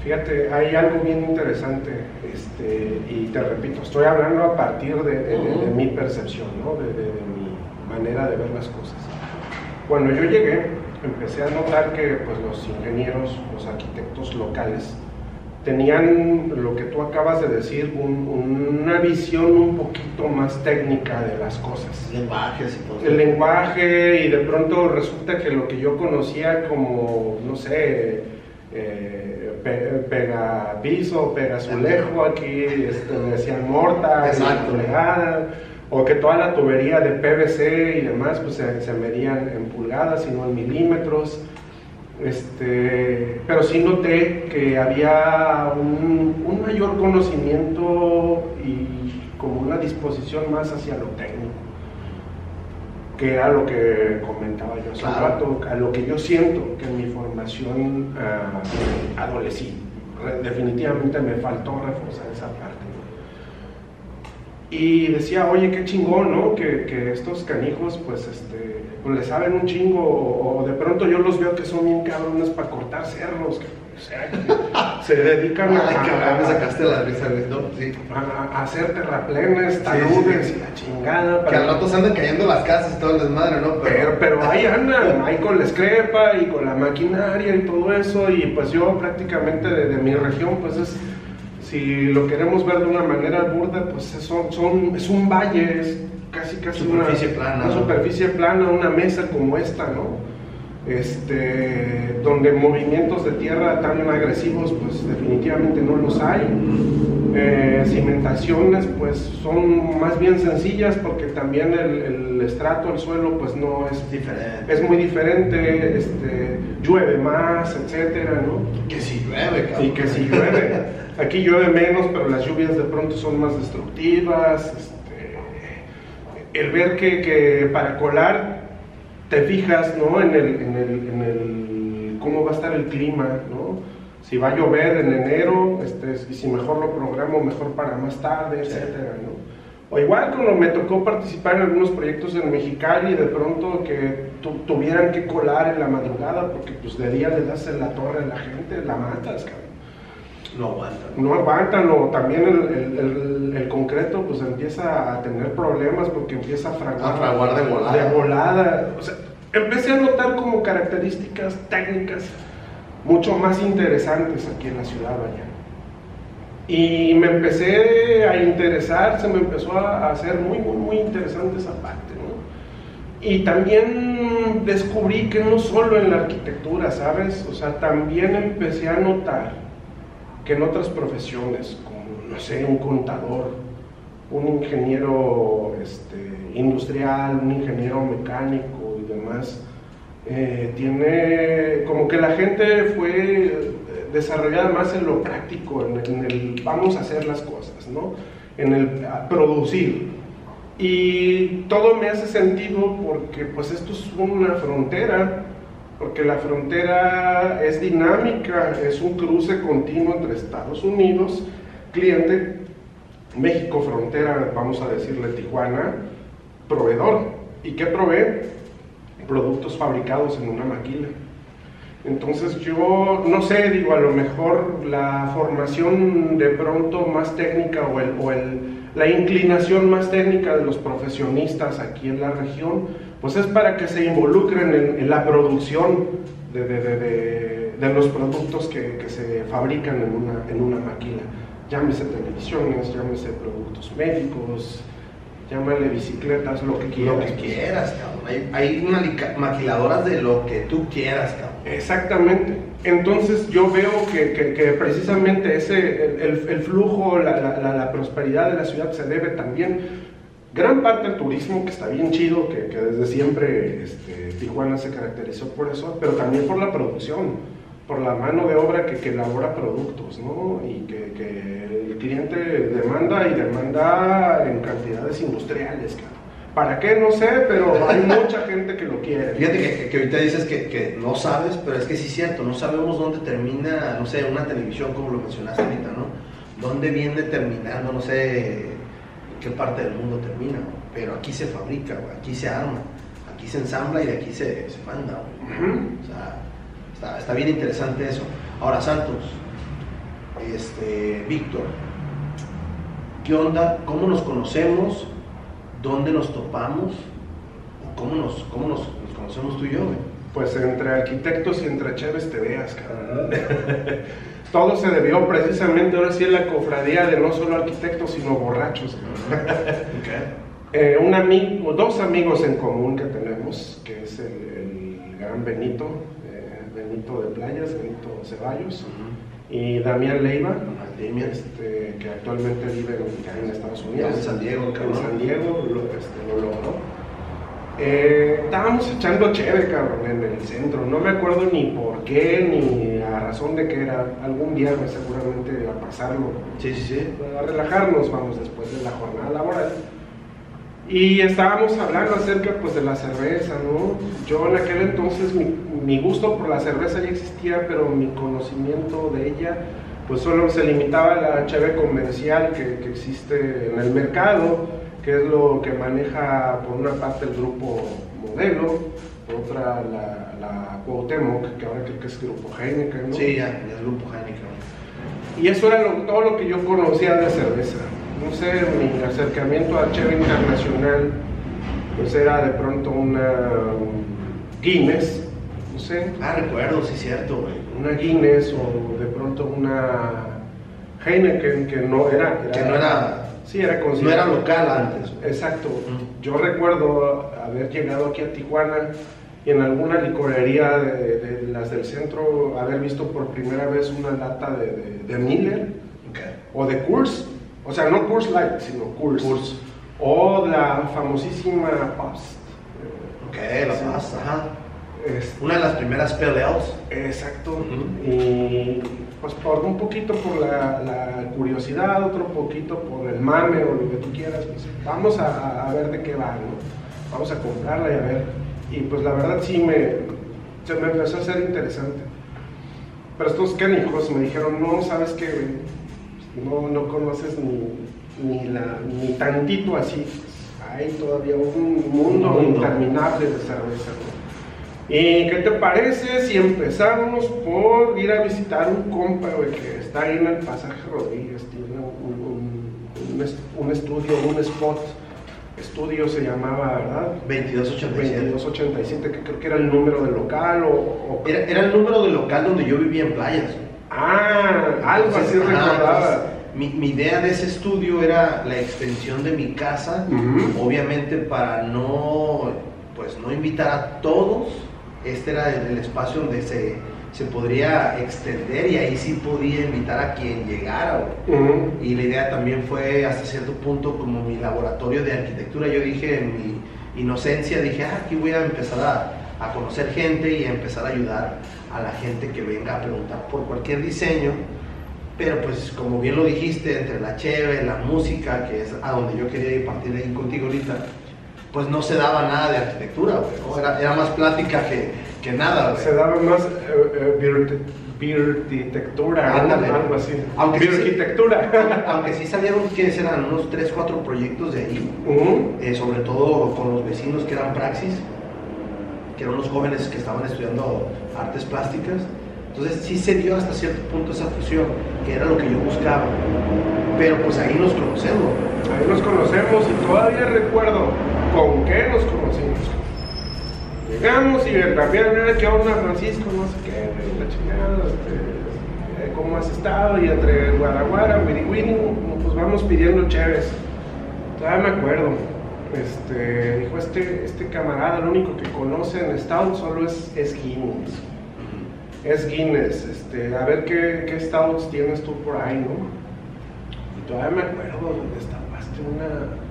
Fíjate, hay algo bien interesante, este, y te repito, estoy hablando a partir de, de- de- de mi percepción, ¿no? de mi manera de ver las cosas. Cuando yo llegué, empecé a notar que pues, los ingenieros, los arquitectos locales, tenían lo que tú acabas de decir, un- una visión un poquito más técnica de las cosas. Lenguajes y todo. El lenguaje y de pronto resulta que lo que yo conocía como, no sé, eh, pe- pega piso, pega azulejo, aquí este, decían morta, fregada, o que toda la tubería de PVC y demás pues se, se medían en pulgadas y no en milímetros. Este, pero sí noté que había un, un mayor conocimiento y como una disposición más hacia lo técnico que era lo que comentaba yo hace un Claro. rato, a lo que yo siento que en mi formación ah, adolecí. Re- Definitivamente me faltó reforzar esa parte. Y decía, oye, qué chingón, ¿no? Que, que estos canijos, pues, este, pues, le saben un chingo, o, o de pronto yo los veo que son bien cabrones para cortar cerros, que, o sea, que se dedican a, Ay, cabrón, me sacaste la risa, güey. No, sí. a- a hacer terraplenes, taludes sí. y la chingada. Que al rato se andan cayendo las casas y todo el desmadre, ¿no? pero, pero ahí andan, ahí con la escrepa y con la maquinaria y todo eso, y pues yo prácticamente de, de mi región, pues es, si lo queremos ver de una manera burda, pues es, son, son- es un valle, es casi casi Superficie una, plana, una ¿no? superficie plana, una mesa como esta, ¿no? Este, donde movimientos de tierra tan agresivos, pues definitivamente no los hay. Eh, cimentaciones pues son más bien sencillas porque también el, el estrato, el suelo pues no es, diferente. es muy diferente, este, llueve más, etcétera, ¿no? Que si llueve, cabrón. Y que si llueve, aquí llueve menos, pero las lluvias de pronto son más destructivas. este, el ver que, que para colar te fijas ¿no? en, el, en, el, en el- cómo va a estar el clima, ¿no? Si va a llover en enero, este, y si mejor lo programo, mejor para más tarde, Sí. etcétera, ¿no? O igual cuando me tocó participar en algunos proyectos en Mexicali de pronto que tuvieran que colar en la madrugada porque pues de día le das en la torre a la gente, la matas, cabrón. No aguantan. No aguantan, o también el, el, el, concreto pues empieza a tener problemas porque empieza a fraguar. A fraguar de volada. De volada. O sea, empecé a notar como características técnicas mucho más interesantes aquí en la ciudad, vaya. Y me empecé a interesar, se me empezó a hacer muy, muy, muy interesante esa parte, ¿no? Y también descubrí que no solo en la arquitectura, ¿sabes? O sea, también empecé a notar que en otras profesiones, como, no sé, un contador, un ingeniero este, industrial, un ingeniero mecánico y demás, eh, tiene como que la gente fue desarrollada más en lo práctico, en el, vamos a hacer las cosas, ¿no? en el producir. Y todo me hace sentido porque pues esto es una frontera porque la frontera es dinámica, es un cruce continuo entre Estados Unidos, cliente, México frontera, vamos a decirle Tijuana, proveedor. ¿Y qué provee? Productos fabricados en una maquila. Entonces yo no sé, digo, a lo mejor la formación de pronto más técnica o, el, o el, la inclinación más técnica de los profesionistas aquí en la región pues es para que se involucren en, la producción de, los productos que, se fabrican en una, en una maquila. Llámese televisiones, llámese productos médicos, llámale bicicletas, lo que quieras. Lo que quieras, cabrón. Hay, maquiladoras de lo que tú quieras, cabrón. Exactamente. Entonces yo veo que, precisamente ese, el, flujo, la, la, prosperidad de la ciudad se debe también gran parte del turismo, que está bien chido, que, desde siempre este, Tijuana se caracterizó por eso, pero también por la producción, por la mano de obra que, elabora productos, ¿no? Y que, el cliente demanda y demanda en cantidades industriales, ¿Para qué? No sé, pero hay mucha gente que lo quiere. Fíjate que, ahorita dices que, que, no sabes, pero es que sí es cierto, no sabemos dónde termina, no sé, una televisión como lo mencionaste ahorita, ¿no? ¿Dónde viene terminando, no sé, qué parte del mundo termina, pero aquí se fabrica, aquí se arma, aquí se ensambla y de aquí se, se manda. O sea, está, está, bien interesante eso. Ahora, Santos, este, Víctor, ¿qué onda? ¿Cómo nos conocemos? ¿Dónde nos topamos? ¿Cómo nos, cómo nos, conocemos tú y yo? Pues entre arquitectos y entre chéves te veas, cabrón. todo se debió precisamente ahora sí en la cofradía de no solo arquitectos, sino borrachos. Eh, un amigo, dos amigos en común que tenemos, que es el, gran Benito, eh, Benito de Playas, Benito Ceballos, y Damián Leiva, este, que actualmente vive en, Estados Unidos. En San Diego, En San Diego lo, este, lo logró. Eh, estábamos echando chévere, cabrón, en el centro. No me acuerdo ni por qué, ni a razón de que era. Algún viernes seguramente a pasarlo. Sí, sí, sí. A relajarnos, vamos, después de la jornada laboral. Y estábamos hablando acerca pues de la cerveza, ¿no? Yo en aquel entonces mi, gusto por la cerveza ya existía, pero mi conocimiento de ella pues solo se limitaba a la cheve comercial que, que existe en el mercado que es lo que maneja por una parte el grupo Modelo, por otra la, la Cuauhtémoc, que ahora creo que es Grupo Heineken, ¿no? Sí, ya, ya es Grupo Heineken. Y eso era todo lo que yo conocía de cerveza. No sé, mi acercamiento a Cheve Internacional, pues era de pronto una Guinness, no sé. Ah, recuerdo, sí, cierto, güey. Una Guinness o de pronto una Heineken que no era, era que no era Sí, era No era local antes. Exacto. Yo recuerdo haber llegado aquí a Tijuana y en alguna licorería de, las del centro haber visto por primera vez una lata de, Miller o de Coors. O sea, no Coors Light, sino Coors. O la famosísima Pabst. Ok, la Pabst, ajá. Una de las primeras PLLs. Exacto. Y pues por un poquito por la, curiosidad, otro poquito por el mame o lo que tú quieras, pues vamos a, ver de qué va, ¿no? Vamos a comprarla y a ver. Y pues la verdad sí me, se me empezó a hacer interesante. Pero estos canijos me dijeron, no, ¿sabes qué? No, no conoces ni, ni, la, ni tantito así. Hay todavía un mundo, Un mundo. interminable de cerveza. ¿no? ¿Y qué te parece si empezamos por ir a visitar un compa, güey, que está ahí en el pasaje Rodríguez? Tiene un, un- un est- un estudio, un spot. Estudio se llamaba, ¿verdad? 2287. 2287, que creo que era el número del local o... o- Era, era el número del local donde yo vivía en playas. Ah, algo así ajá, recordaba. mi, mi idea de ese estudio era la extensión de mi casa, obviamente para no, pues, no invitar a todos. Este era el, espacio donde se, se podría extender y ahí sí podía invitar a quien llegara. Y la idea también fue hasta cierto punto como mi laboratorio de arquitectura. Yo dije en mi inocencia, dije, ah, aquí voy a empezar a, a conocer gente y a empezar a ayudar a la gente que venga a preguntar por cualquier diseño. Pero pues como bien lo dijiste, entre la cheve, la música, que es a donde yo quería ir partir de ahí contigo ahorita, pues no se daba nada de arquitectura, era, era más plática que, que nada. güey. Se daba más eh, eh, ¿no? Ándale. algo así. Aunque sí- Virarquitectura. Aunque sí salieron, que eran unos 3, 4 proyectos de ahí. Ujú. eh, sobre todo con los vecinos que eran praxis, que eran los jóvenes que estaban estudiando artes plásticas. Entonces sí se dio hasta cierto punto esa fusión, que era lo que yo buscaba. Pero pues ahí nos conocemos. Ahí nos conocemos y todavía recuerdo con qué nos conocimos. Llegamos y también, mira, ¿qué onda, Francisco? No sé qué, la chingada, este, eh, ¿cómo has estado? Y entre Guaraguara, Wiri Wiri, pues vamos pidiendo chéves. Todavía me acuerdo. Este, dijo este, este camarada, lo único que conoce en Stout solo es, es Guinness. Es Guinness, este, a ver qué, qué Stouts tienes tú por ahí, ¿no? Y todavía me acuerdo, destapaste una,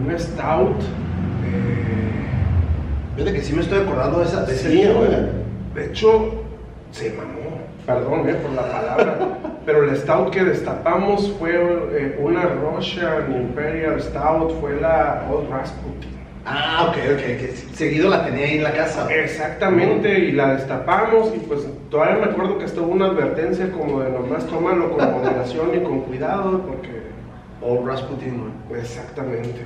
una Stout. eh, Fíjate que sí me estoy acordando de, esa, de ese Sí, día, güey. de hecho, se mamó, perdón eh, por la palabra, pero el stout que destapamos fue eh, una Russian Imperial Stout, fue la Old Rasputin. Ah, ok, ok, que seguido la tenía ahí en la casa. Exactamente, y la destapamos y pues todavía me acuerdo que estuvo una advertencia como de nomás tómalo con moderación y con cuidado porque... Old Rasputin, güey. Exactamente.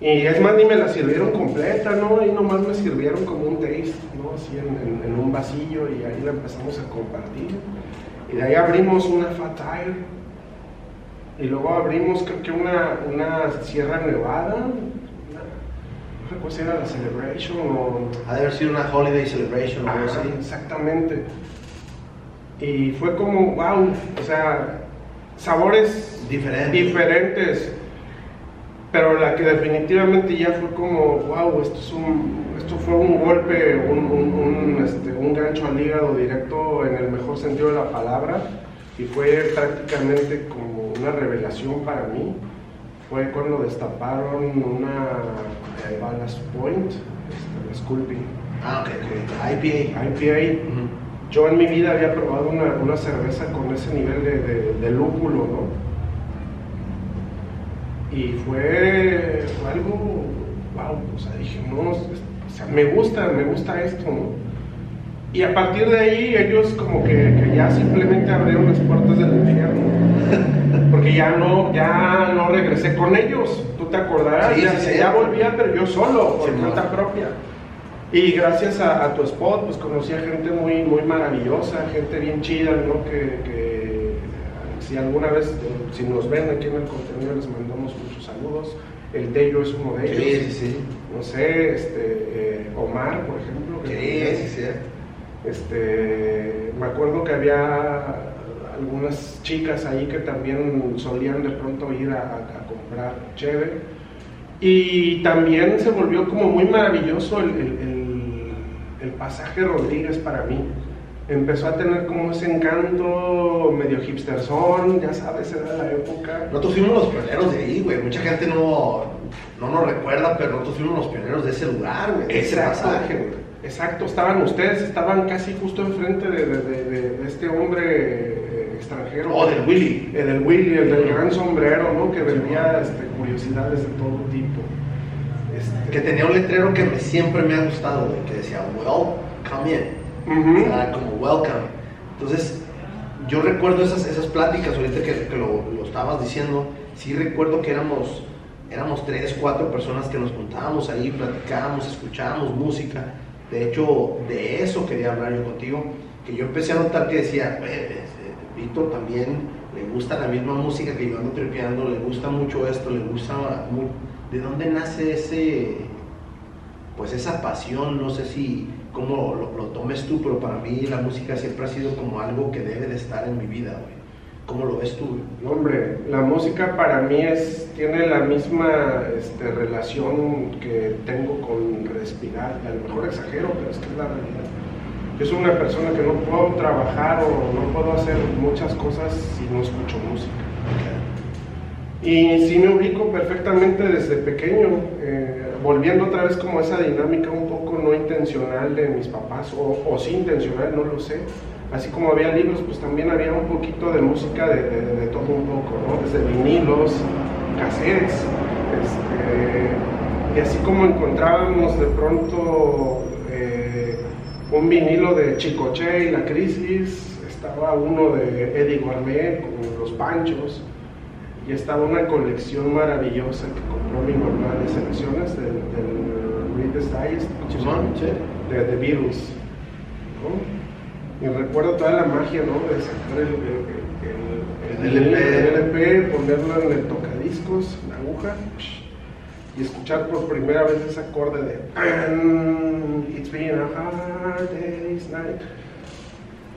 Y es más, ni me la sirvieron completa, ¿no? Y nomás me sirvieron como un taste, ¿no? Así en, en- en un vasillo y ahí la empezamos a compartir. Y de ahí abrimos una Fat. Y luego abrimos, creo que una, una Sierra Nevada. Una, no recuerdo si era la Celebration o... Ha de haber sido una holiday celebration o algo así. exactamente. Y fue como, wow, o sea, sabores Diferente. diferentes. Pero la que definitivamente ya fue como, wow, esto, es un, esto fue un golpe, un, un, un, este, un gancho al hígado directo en el mejor sentido de la palabra. Y fue prácticamente como una revelación para mí. Fue cuando destaparon una eh, Ballast Point, este, la Sculpin. Ah, ok, ok. IPA. IPA. Yo en mi vida había probado una, una cerveza con ese nivel de, de- de lúpulo, ¿no? Y fue, fue algo, wow, o sea, dije, no, o sea, me gusta, me gusta esto, ¿no? Y a partir de ahí ellos como que, que ya simplemente abrieron las puertas del infierno. Porque ya no, ya no regresé con ellos, tú te acordarás, Sí, ya, sí, volvía, pero yo solo, por cuenta no. propia. Y gracias a, a tu spot, pues conocí a gente muy, muy maravillosa, gente bien chida, ¿no? Que, que si alguna vez, si nos ven aquí en el contenido, les mandamos muchos saludos. El Tello es uno de ellos. Sí, sí, sí. No sé, este, eh, Omar, por ejemplo. que Sí, sí, sí. Este, me acuerdo que había algunas chicas ahí que también solían de pronto ir a, comprar cheve. Y también se volvió como muy maravilloso el, el- el- el pasaje Rodríguez para mí. Empezó a tener como ese encanto medio hipsterzón, ya sabes, era la época. Nosotros fuimos los pioneros de ahí, güey. Mucha gente no, no nos recuerda, pero nosotros fuimos los pioneros de ese lugar, güey. Ese pasaje, güey. Exacto, estaban ustedes, estaban casi justo enfrente de, de- de- de- de este hombre eh, extranjero. Oh, del Willy. El del Willy, el del gran sombrero, ¿no? Que vendía este, curiosidades de todo tipo. Este, Que tenía un letrero que me- siempre me ha gustado, güey, que decía, well, come in. Sea, como welcome. Entonces, yo recuerdo esas, esas pláticas, ahorita que, lo, lo, estabas diciendo, sí recuerdo que éramos, éramos tres, cuatro personas que nos juntábamos ahí, platicábamos, escuchábamos música. De hecho, de eso quería hablar yo contigo, que yo empecé a notar que decía, este, Víctor también le gusta la misma música que yo ando tripeando, le gusta mucho esto, le gusta ¿De dónde nace ese, pues esa pasión? No sé si cómo lo, lo, tomes tú, pero para mí la música siempre ha sido como algo que debe de estar en mi vida, güey. ¿Cómo lo ves tú? Hombre, la música para mí es, tiene la misma este, relación que tengo con respirar. A lo mejor exagero, pero es que es la realidad. Yo soy una persona que no puedo trabajar o no puedo hacer muchas cosas si no escucho música. Y sí me ubico perfectamente desde pequeño, eh, volviendo otra vez como esa dinámica un poco no intencional de mis papás, o, o sí intencional, no lo sé. Así como había libros, pues también había un poquito de música de, de, todo un poco, ¿no? Desde vinilos, cassettes, este, y así como encontrábamos de pronto eh, un vinilo de Chicoche y la Crisis, estaba uno de Eddie Gourmet con los Panchos, y estaba una colección maravillosa que compró mi mamá de selecciones del, del Reader's Digest de The Beatles. ¿no? Y recuerdo toda la magia ¿no? de sacar el, el, el, el LP, ponerlo en el tocadiscos, la aguja, y escuchar por primera vez ese acorde de It's been a hard day's night.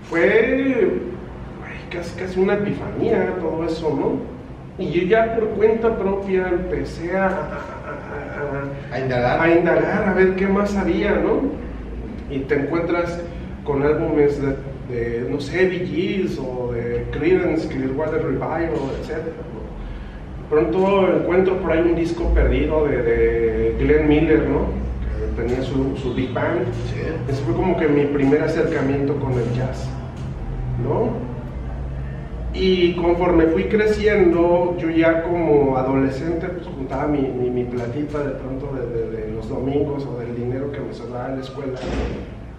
Fue casi, casi una epifanía todo eso, ¿no? Y yo ya por cuenta propia empecé a, a, a, indagar. a, indagar. a ver qué más había, ¿no? Y te encuentras con álbumes de, de no sé, Gees o de Creedence, Clearwater Revival, etc. Pronto encuentro por ahí un disco perdido de, de Glenn Miller, ¿no? Que tenía su, su Big Band. Sí. Ese fue como que mi primer acercamiento con el jazz, ¿no? Y conforme fui creciendo, yo ya como adolescente, pues juntaba mi, mi, platita de pronto de, los domingos o del dinero que me sobraba en la escuela.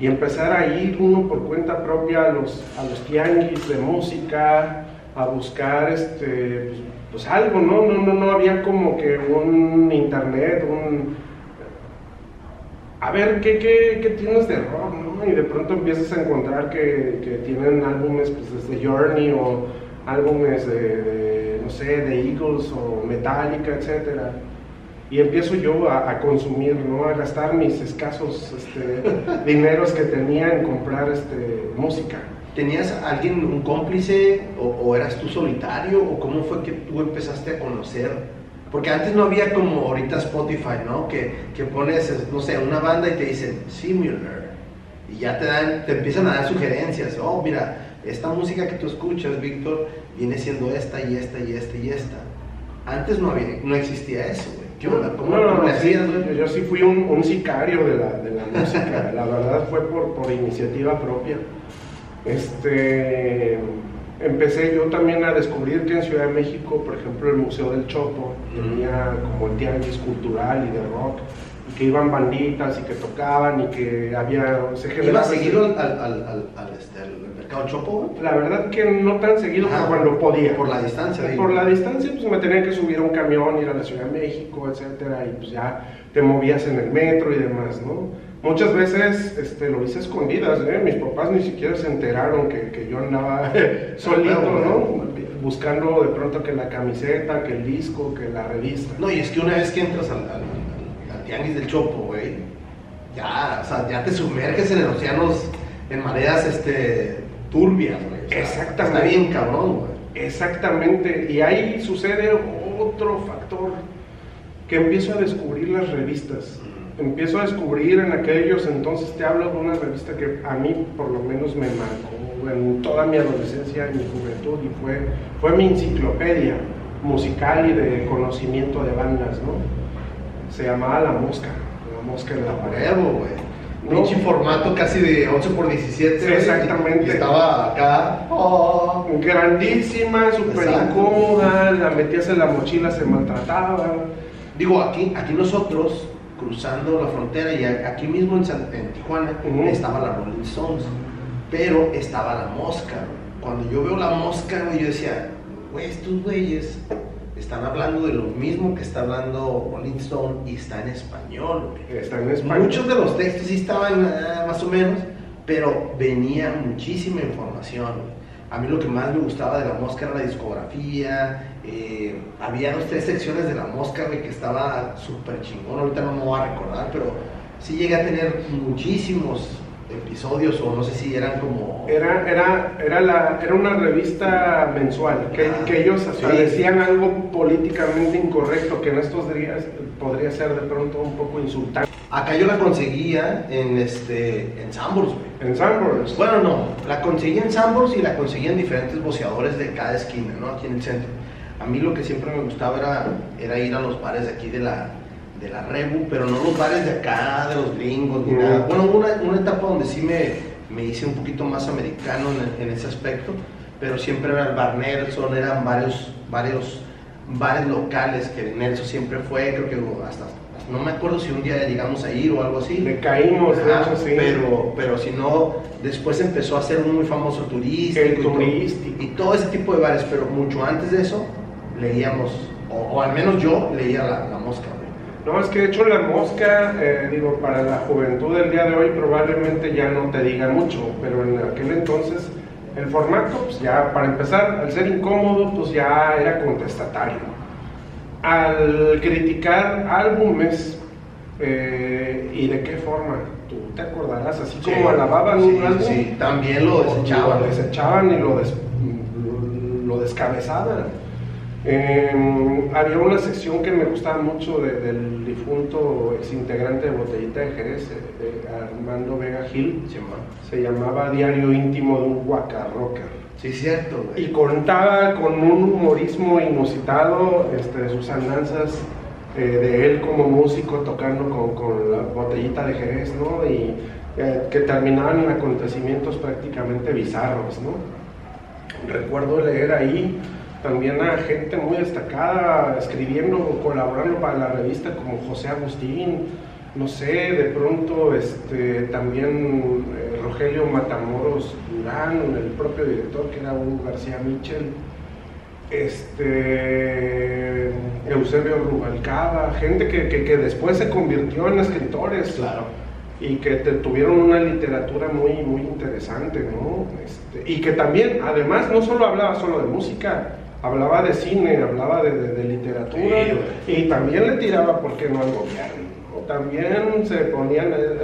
Y empezar a ir uno por cuenta propia a los, a los tianguis de música, a buscar este, pues, pues algo, ¿no? ¿no? No, no había como que un internet, un... A ver, ¿qué, qué, qué tienes de rock, no? Y de pronto empiezas a encontrar que, que tienen álbumes pues, desde Journey o álbumes de, de, no sé, de Eagles o Metallica, etc. Y empiezo yo a, a consumir, ¿no? A gastar mis escasos este, dineros que tenía en comprar este, música. ¿Tenías alguien, un cómplice, o, o, eras tú solitario, o cómo fue que tú empezaste a conocer? Porque antes no había como ahorita Spotify, ¿no? Que, que pones, no sé, una banda y te dicen, similar, y ya te dan, te empiezan a dar sugerencias, oh, mira, esta música que tú escuchas, Víctor, viene siendo esta y esta y esta y esta. Antes no, había, no existía eso, güey. ¿Qué onda? ¿Cómo, no, no, ¿cómo no, sí, yo, yo, sí fui un, un sicario de la, de la música. la verdad fue por, por iniciativa propia. Este, empecé yo también a descubrir que en Ciudad de México, por ejemplo, el Museo del Chopo tenía como el tianguis cultural y de rock que iban banditas y que tocaban y que había se ¿Iba seguido al, al, al, al, este, mercado Chopo? La verdad que no tan seguido Ah, como cuando podía. Por la distancia. ahí. Por la distancia, pues me tenía que subir a un camión, ir a la Ciudad de México, etcétera, y pues ya te movías en el metro y demás, ¿no? Muchas veces este, lo hice escondidas, ¿eh? Mis papás ni siquiera se enteraron que, que yo andaba solito, ¿no? Buscando de pronto que la camiseta, que el disco, que la revista. No, y es que una vez que entras al, al, al tianguis del Chopo, güey, ya, o sea, ya te sumerges en el océano en mareas este, turbias, güey. O sea, Exactamente. Está bien cabrón, güey. Exactamente, y ahí sucede otro factor, que empiezo a descubrir las revistas. Empiezo a descubrir en aquellos entonces, te hablo de una revista que a mí por lo menos me marcó en toda mi adolescencia y mi juventud, y fue, fue mi enciclopedia musical y de conocimiento de bandas, ¿no? Se llamaba La Mosca, La Mosca en la pared. Huevo, güey. No. Pinche formato casi de 8 por 17 Sí, güey, exactamente. Y estaba acá. Oh. Grandísima, súper incómoda, la metías en la mochila, se maltrataba. Digo, aquí, aquí nosotros, cruzando la frontera, y aquí mismo en, San- en Tijuana, estaba la Rolling Stones, pero estaba la mosca. cuando yo veo la mosca, yo decía, güey, estos güeyes están hablando de lo mismo que está hablando Rolling Stone y está en español. Está en español. Muchos de los textos sí estaban ah, más o menos, pero venía muchísima información. A mí lo que más me gustaba de la mosca era la discografía. eh, había dos, tres secciones de la mosca, que estaba súper chingón. Ahorita no me voy a recordar, pero sí llegué a tener muchísimos episodios, o no sé si eran como. Era, era, era, la, era una revista mensual, que, Ah, que ellos hasta sí. decían algo políticamente incorrecto, que en estos días podría ser de pronto un poco insultante. Acá yo la conseguía en este en Sambors, güey. En Sanborns, Bueno, no, la conseguí en Sambors y la conseguí en diferentes boceadores de cada esquina, ¿no? Aquí en el centro. A mí lo que siempre me gustaba era, era ir a los bares de aquí de la, de la Rebu, pero no los bares de acá, de los gringos, ni nada. Bueno, una, una etapa donde sí me, me hice un poquito más americano en, en ese aspecto, pero siempre era el bar Nelson, eran varios, varios bares locales que Nelson siempre fue, creo que hasta, no me acuerdo si un día llegamos a ir o algo así. le caímos, de Ajá, hecho, sí. pero, pero si no, después empezó a ser muy famoso turístico, El y todo- turístico. y todo ese tipo de bares, pero mucho antes de eso leíamos, o, o al menos yo leía la, la mosca. No, es que de hecho la mosca, eh, digo, para la juventud del día de hoy probablemente ya no te diga mucho, pero en aquel entonces el formato, pues ya para empezar, al ser incómodo, pues ya era contestatario. Al criticar álbumes, eh, ¿y de qué forma? Tú te acordarás, así como alababan sí, un álbum, sí, también lo desechaban. Lo desechaban y lo, des- lo descabezaban. Eh, había una sección que me gustaba mucho de- del difunto exintegrante de Botellita de Jerez, eh, de Armando Vega Gil. Sí. Se llamaba Diario íntimo de un guacarrocker. Sí, cierto, Y güey. contaba con un humorismo inusitado este, de sus andanzas eh, de él como músico tocando con, con la botellita de Jerez, ¿no? Y eh, que terminaban en acontecimientos prácticamente bizarros, ¿no? Recuerdo leer ahí también a gente muy destacada escribiendo, colaborando para la revista como José Agustín, no sé, de pronto este, también eh, Rogelio Matamoros Durán, el propio director que era Hugo García Mitchell, este, Eusebio Rubalcaba, gente que, que- que después se convirtió en escritores Claro. y que te- tuvieron una literatura muy, muy interesante, ¿no? Este, y que también, además, no solo hablaba solo de música, hablaba de cine, hablaba de, de- de literatura Sí, y también le tiraba, ¿por qué no al gobierno? ¿no? También se ponían, eh,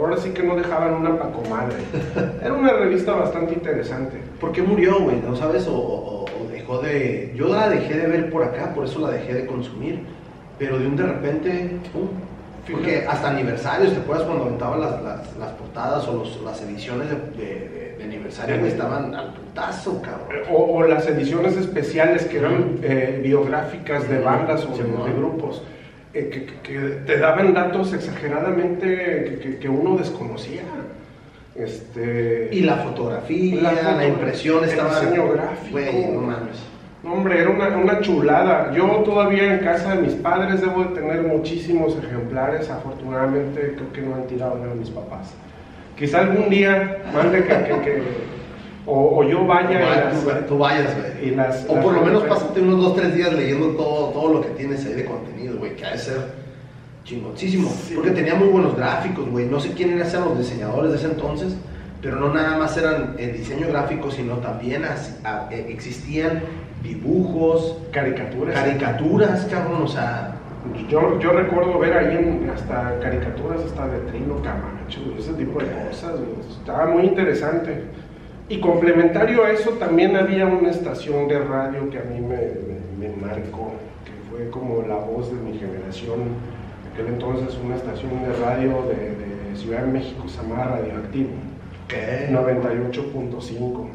ahora sí que no dejaban una pacomadre. Era una revista bastante interesante. ¿Por qué murió, güey? ¿No sabes? O, o- o dejó de... Yo la dejé de ver por acá, por eso la dejé de consumir. Pero de un de repente, pum. Porque hasta aniversarios, ¿te acuerdas cuando aventaban las, las, las portadas o los- las ediciones de, de- de- de aniversario, güey? Estaban al putazo, cabrón. O, o las ediciones especiales que eran eh, biográficas de bandas o de, Sí, de grupos, eh, que, te daban datos exageradamente que, uno desconocía. Este, Y la fotografía, La impresión el estaba... diseño gráfico. No mames. no, hombre, era una, una chulada. Yo todavía en casa de mis padres debo de tener muchísimos ejemplares. Afortunadamente creo que no han tirado nada mis papás. Quizá algún día mande que, que- que- o, o yo vaya y Vaya, las- tú, tú vayas, güey. y o las por lo menos pásate unos dos, tres días leyendo todo, todo lo que tienes ahí de contenido, güey, que ha de ser chingoncísimo. Sí. Porque tenía muy buenos gráficos, güey. No sé quiénes eran los diseñadores de ese entonces, pero no nada más eran el diseño gráfico, sino también as- a- eh, existían dibujos, caricaturas. caricaturas, cabrón, o sea... Yo, yo recuerdo ver ahí en- hasta caricaturas hasta de Trino Camacho, ese tipo de cosas, estaba muy interesante. Y complementario a eso también había una estación de radio que a mí me, me- me marcó, que fue como la voz de mi generación. En aquel entonces una estación de radio de, de Ciudad de México se llamaba Radioactivo, ¿Qué? 98.5.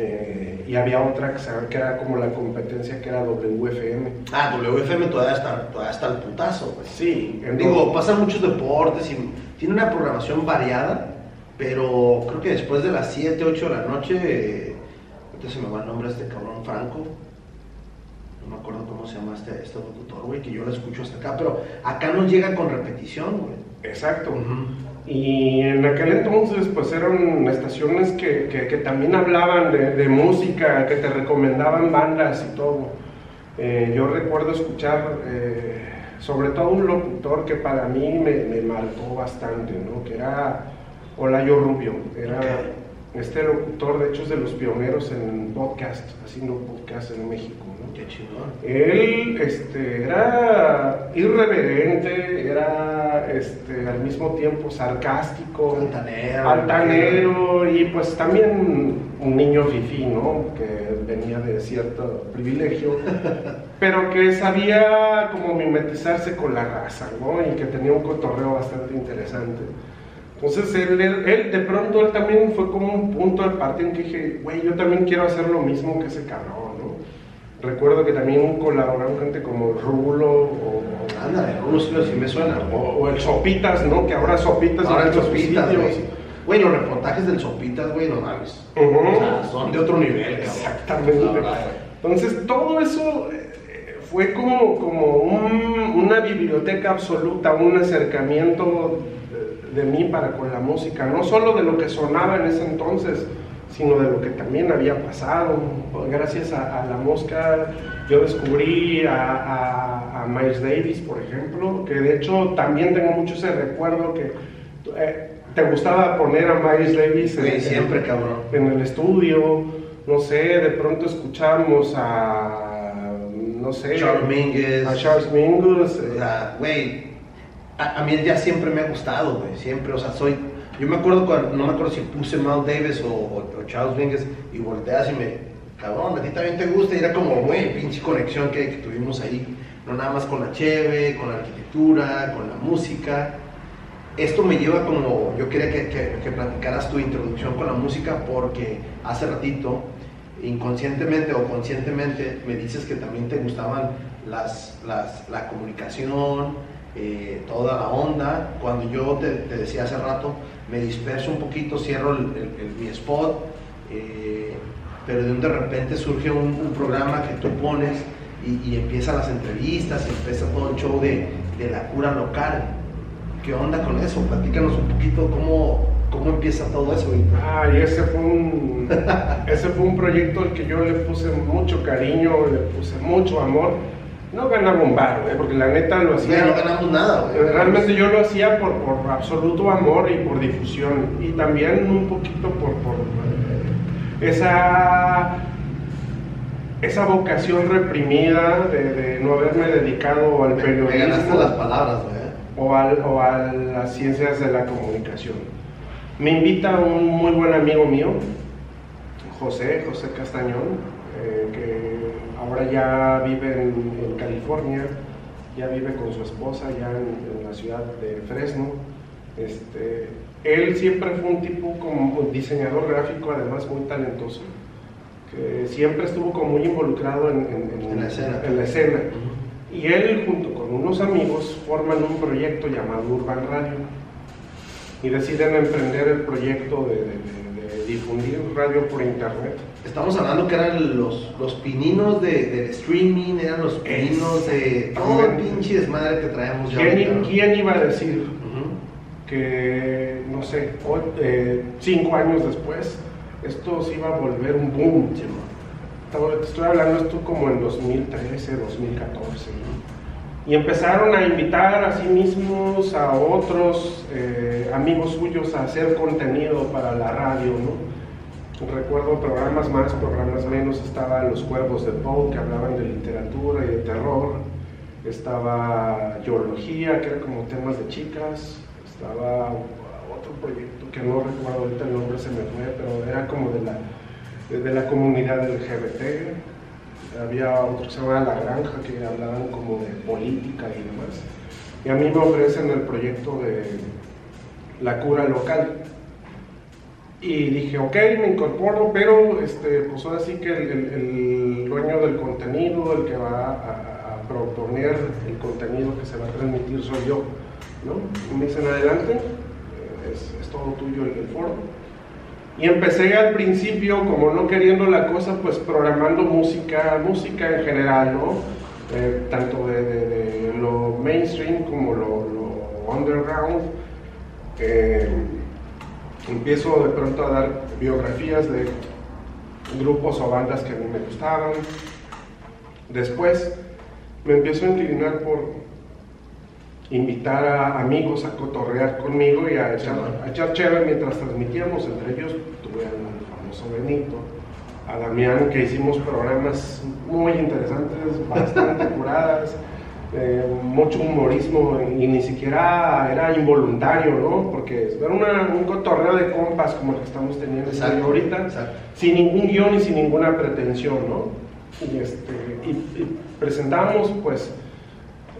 Eh, y había otra que, era como la competencia que era WFM. Ah, WFM todavía está, todavía está al putazo, güey. Sí, en Digo, pasan muchos deportes y tiene una programación variada, pero creo que después de las 7, 8 de la noche, ahorita se me va el nombre de este cabrón Franco. no me acuerdo cómo se llama este, este locutor, güey, que yo lo escucho hasta acá, pero acá nos llega con repetición, güey. Exacto. Y en aquel entonces, pues eran estaciones que, que, también hablaban de, de, música, que te recomendaban bandas y todo. Eh, yo recuerdo escuchar, eh, sobre todo un locutor que para mí me, me marcó bastante, ¿no? Que era Olayo Rubio. Era este locutor, de hecho, es de los pioneros en podcast, haciendo podcast en México. Él este, era irreverente, era este, al mismo tiempo sarcástico, altanero, altanero y pues también un niño fifí, ¿no? Que venía de cierto privilegio, pero que sabía como mimetizarse con la raza, ¿no? Y que tenía un cotorreo bastante interesante. Entonces él, él, de pronto él también fue como un punto de parte en que dije, güey, yo también quiero hacer lo mismo que ese cabrón. Recuerdo que también colaboraron gente como Rulo o... Ándale, Rulo sí, me suena. O, el Sopitas, ¿no? Que ahora Sopitas... Ahora el Sopitas, güey. los reportajes del Sopitas, güey, no mames. O sea, son de otro nivel, cabrón. Exactamente. Entonces, todo eso eh, fue como, como una biblioteca absoluta, un acercamiento de, de mí para con la música, no solo de lo que sonaba en ese entonces, sino de lo que también había pasado. Gracias a, la mosca yo descubrí a, Miles Davis, por ejemplo, que de hecho también tengo mucho ese recuerdo que eh, te gustaba poner a Miles Davis en, siempre, cabrón. en el estudio, no sé, de pronto escuchamos a, no sé, Charles Mingus. A Charles Mingus. Güey, a, a, mí ya siempre me ha gustado, güey, siempre, o sea, soy yo me acuerdo no me acuerdo si puse Mal Davis o, Charles Mingus y volteas y me, cabrón, a ti también te gusta y era como, güey, pinche conexión que, tuvimos ahí, no nada más con la cheve, con la arquitectura, con la música. Esto me lleva como, yo quería que, que, platicaras tu introducción con la música porque hace ratito, inconscientemente o conscientemente, me dices que también te gustaban las, las, la comunicación, eh, toda la onda. Cuando yo te, decía hace rato, me disperso un poquito, cierro el, mi spot, eh, pero de un de repente surge un, programa que tú pones y, empiezan las entrevistas, y empieza todo el show de, de, la cura local. ¿Qué onda con eso? Platícanos un poquito cómo, cómo empieza todo eso. Ah, y ese fue un, ese fue un proyecto al que yo le puse mucho cariño, le puse mucho amor no ganaba un bar, porque la neta lo hacía. no ganamos nada, Realmente yo lo hacía por, absoluto amor y por difusión. Y también un poquito por, eh, esa, esa vocación reprimida de, no haberme dedicado al periodismo. las palabras, O, o a las ciencias de la comunicación. Me invita un muy buen amigo mío, José, José Castañón, eh, que ahora ya vive en, California, ya vive con su esposa ya en, la ciudad de Fresno. Este, él siempre fue un tipo como diseñador gráfico, además muy talentoso, que siempre estuvo como muy involucrado en, la escena. la escena. Y él junto con unos amigos forman un proyecto llamado Urban Radio y deciden emprender el proyecto de difundir radio por internet Estamos hablando que eran los, los pininos de, del streaming, eran los pininos de todo el pinche desmadre que traemos ya. ¿Quién, ¿quién iba a decir que, no sé, eh, cinco años después, esto se iba a volver un boom? te estoy hablando esto como en 2013, 2014. Y empezaron a invitar a sí mismos, a otros eh, amigos suyos a hacer contenido para la radio, ¿no? Recuerdo programas más, programas menos, estaban Los Cuervos de Poe, que hablaban de literatura y de terror, estaba Geología, que era como temas de chicas, estaba otro proyecto que no recuerdo ahorita el nombre, se me fue, pero era como de la, de, la comunidad LGBT, había otro que se llamaba La Granja, que hablaban como de política y demás. Y a mí me ofrecen el proyecto de la cura local, y dije, ok, me incorporo, pero este, pues ahora sí que el, dueño del contenido, el que va a, proponer el contenido que se va a transmitir soy yo. ¿no? me dicen, adelante, es, todo tuyo el, el foro. Y empecé al principio, como no queriendo la cosa, pues programando música, música en general, ¿no? Eh, tanto de, lo mainstream como lo, underground. Eh, empiezo de pronto a dar biografías de grupos o bandas que a mí me gustaban. Después me empiezo a inclinar por invitar a amigos a cotorrear conmigo y a echar, a echar chévere mientras transmitíamos. Entre ellos tuve al famoso Benito, a Damián, que hicimos programas muy interesantes, bastante curadas, eh, mucho humorismo y ni siquiera era involuntario, ¿no? Porque era un cotorreo de compas como el que estamos teniendo ahorita, sin ningún guion y sin ninguna pretensión, ¿no? Y, este, y presentamos, pues,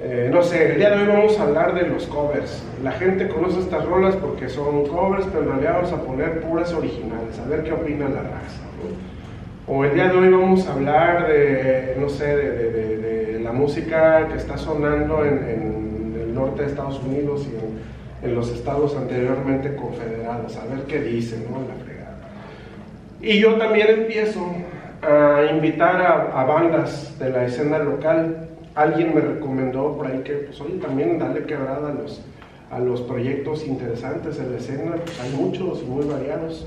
eh, no sé, el día de hoy vamos a hablar de los covers. La gente conoce estas rolas porque son covers, pero en realidad vamos a poner puras originales, a ver qué opina la raza. O el día de hoy vamos a hablar de, no sé, de, la música que está sonando en, el norte de Estados Unidos y en, los estados anteriormente confederados, a ver qué dicen, ¿no? La fregada. Y yo también empiezo a invitar a, bandas de la escena local alguien me recomendó por ahí que, pues, oye, también dale quebrada a los, a los proyectos interesantes en la escena, pues hay muchos muy variados.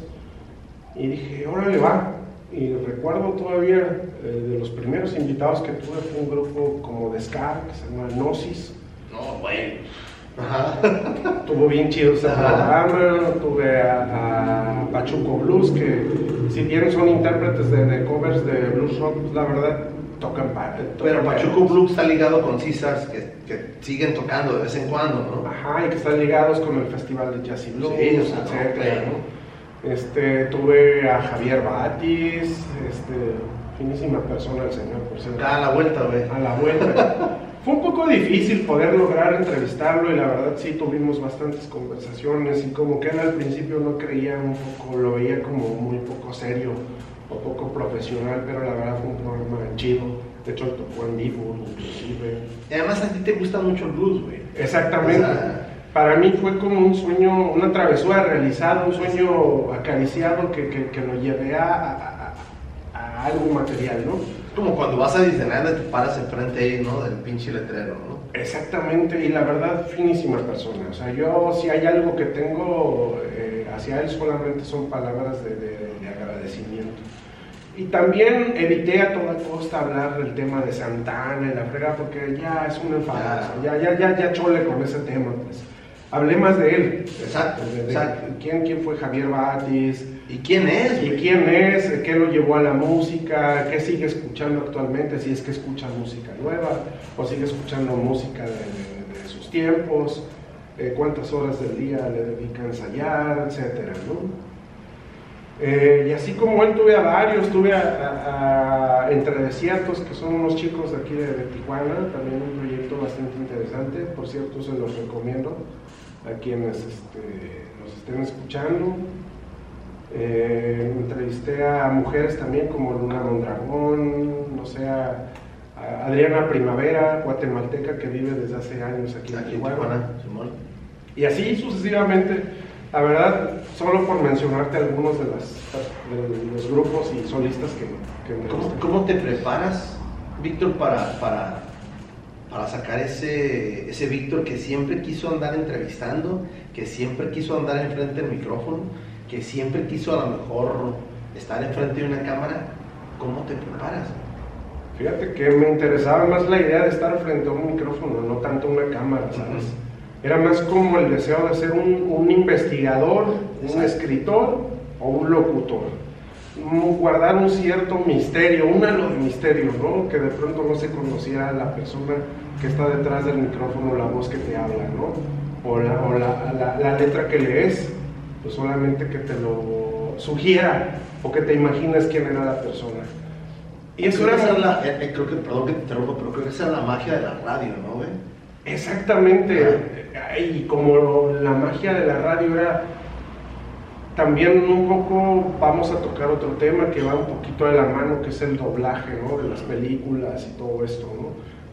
Y dije, órale, va. Y recuerdo todavía eh, de los primeros invitados que tuve fue un grupo como de Ska, que se llama Gnosis. No, bueno. Tuvo bien chido ese programa, tuve a, Pachuco Blues, que si bien son intérpretes de, de covers de blues rock, pues, la verdad tocan parte. Pero Pachuco Blues está ligado con Cisas, que, que, siguen tocando de vez en cuando, ¿no? Ajá, y que están ligados con el Festival de Jazz y Blues, sí, etcétera, ¿no? Este, tuve a Javier Batis, este, finísima persona el señor, por cierto. a la vuelta, güey. A la vuelta. Fue un poco difícil poder lograr entrevistarlo y la verdad sí tuvimos bastantes conversaciones y como que él al principio no creía un poco, lo veía como muy poco serio o poco profesional, pero la verdad fue un programa chido. De hecho, tocó en vivo, inclusive. Y además a ti te gusta mucho el blues, güey. Exactamente. Para mí fue como un sueño, una travesura realizada, un sueño acariciado que, que, que lo llevé a, a, algo material, ¿no? Como cuando vas a Disneyland te paras enfrente ahí, ¿no? Del pinche letrero, ¿no? Exactamente, y la verdad, finísima persona. O sea, yo si hay algo que tengo eh, hacia él solamente son palabras de, de agradecimiento. Y también evité a toda costa hablar del tema de Santana y la frega porque ya es un enfadazo, ya, ya, ya, ya chole con ese tema, pues. Hablé más de él. Exacto, ¿quién, ¿Quién fue Javier Batis? ¿Y quién es? ¿Y quién es? ¿Qué lo llevó a la música? ¿Qué sigue escuchando actualmente? Si es que escucha música nueva o sigue escuchando música de, sus tiempos. Eh, ¿Cuántas horas del día le dedica a ensayar? Etcétera, ¿no? Eh, y así como él tuve a varios, tuve a, Entre Desiertos, que son unos chicos de aquí de, Tijuana, también un proyecto bastante interesante, por cierto se los recomiendo a quienes este, nos estén escuchando. Eh, entrevisté a mujeres también como Luna Mondragón, no sé, a, Adriana Primavera, guatemalteca que vive desde hace años aquí, en Tijuana. y así sucesivamente la verdad, solo por mencionarte algunos de, los grupos y solistas que, me ¿Cómo, ¿Cómo, te preparas, Víctor, para, para, para sacar ese, ese Víctor que siempre quiso andar entrevistando, que siempre quiso andar enfrente del micrófono, que siempre quiso a lo mejor estar enfrente de una cámara? ¿Cómo te preparas? Fíjate que me interesaba más la idea de estar frente a un micrófono, no tanto una cámara, ¿sabes? Era más como el deseo de ser un, investigador, un escritor o un locutor. Guardar un cierto misterio, un halo de misterio, ¿no? Que de pronto no se conocía a la persona que está detrás del micrófono, la voz que te habla, ¿no? O la, letra que lees, pues solamente que te lo sugiera o que te imagines quién era la persona. Y eso era... La, eh, eh, creo que, perdón que te interrumpo, pero creo que esa es la magia de la radio, ¿no, güey? Exactamente y como la magia de la radio era también un poco vamos a tocar otro tema que va un poquito de la mano, que es el doblaje, ¿no? De las películas y todo esto, ¿no?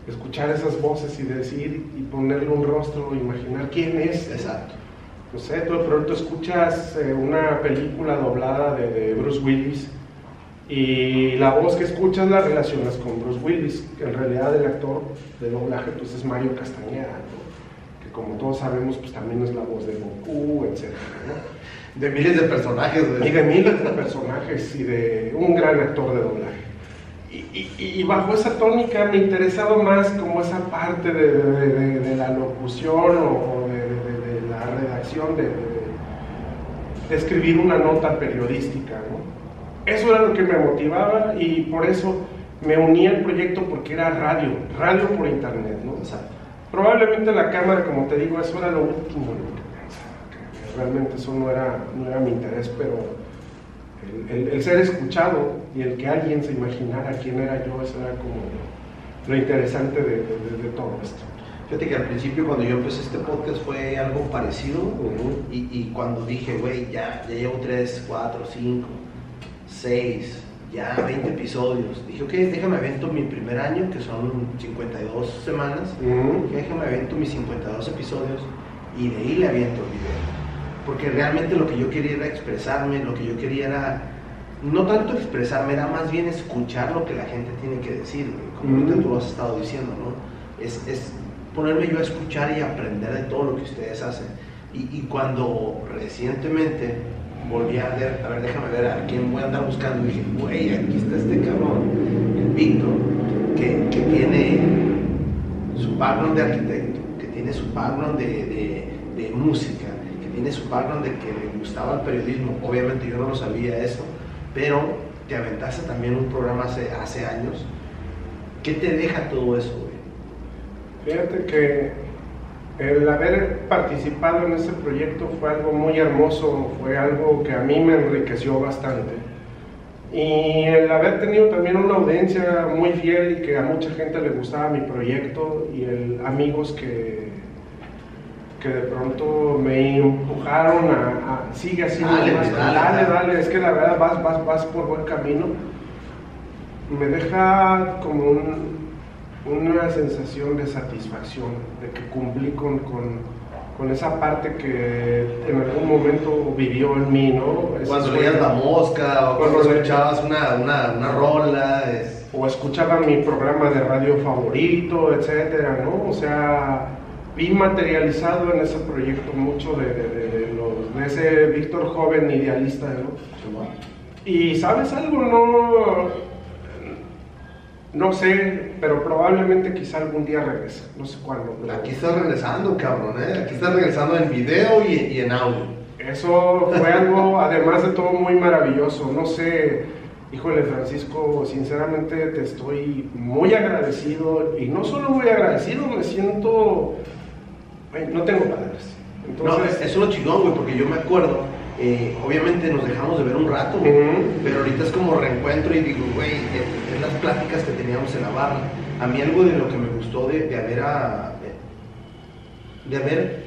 Escuchar esas voces y decir y ponerle un rostro, imaginar quién es. Exacto. no sé, tú de pronto escuchas eh, una película doblada de, de, Bruce Willis y la voz que escuchas la relacionas con Bruce Willis, que en realidad el actor de doblaje pues es Mario Castañeda, que como todos sabemos pues también es la voz de Goku, etc. De miles de personajes. Y de miles de personajes y de un gran actor de doblaje. Y, y, bajo esa tónica me interesaba más como esa parte de, de, de la locución o de, la redacción, de, escribir una nota periodística. ¿no? Eso era lo que me motivaba y por eso me uní al proyecto porque era radio, radio por internet. ¿no? Probablemente la cámara, como te digo, eso era lo último realmente eso no era, no era mi interés, pero el, ser escuchado y el que alguien se imaginara quién era yo, eso era como lo interesante de, todo esto. Fíjate que al principio cuando yo empecé este podcast fue algo parecido y, cuando dije, güey, ya, ya llevo 3, 4, 5, 6, ya 20 episodios, dije, ok, déjame evento mi primer año, que son 52 semanas, déjame evento mis 52 episodios y de ahí le aviento el video porque realmente lo que yo quería era expresarme, lo que yo quería era, no tanto expresarme, era más bien escuchar lo que la gente tiene que decir, como tú lo has estado diciendo, ¿no? Es, es, ponerme yo a escuchar y aprender de todo lo que ustedes hacen. Y, y cuando recientemente volví a ver, a ver, déjame ver a quién voy a andar buscando, y dije, güey, aquí está este cabrón, el Víctor, que, que, tiene su background de arquitecto, que tiene su background de, de, de música, tiene su background de que le gustaba el periodismo, obviamente yo no lo sabía eso, pero te aventaste también un programa hace, hace años. ¿Qué te deja todo eso, güey? Fíjate que el haber participado en ese proyecto fue algo muy hermoso, fue algo que a mí me enriqueció bastante. Y el haber tenido también una audiencia muy fiel y que a mucha gente le gustaba mi proyecto y el, amigos que que de pronto me empujaron a, sigue así, dale, dale, dale, es que la verdad vas, vas, vas por buen camino, me deja como una sensación de satisfacción, de que cumplí con, con, esa parte que en algún momento vivió en mí, ¿no? cuando leías La Mosca, o cuando, escuchabas una, una, una rola. O escuchaba mi programa de radio favorito, etcétera, ¿no? O sea vi materializado en ese proyecto mucho de, de, de ese Víctor joven idealista, ¿no? Y sabes algo, no, no sé, pero probablemente quizá algún día regrese, no sé cuándo. Aquí está regresando, cabrón, ¿eh? Aquí está regresando en video y, y en audio. Eso fue algo, además de todo, muy maravilloso. No sé, híjole Francisco, sinceramente te estoy muy agradecido y no solo muy agradecido, me siento no tengo palabras. Entonces, no, es lo chingón, güey, porque yo me acuerdo, eh, obviamente nos dejamos de ver un rato, pero ahorita es como reencuentro y digo, güey, en, las pláticas que teníamos en la barra, a mí algo de lo que me gustó de, haber, a, de, haber,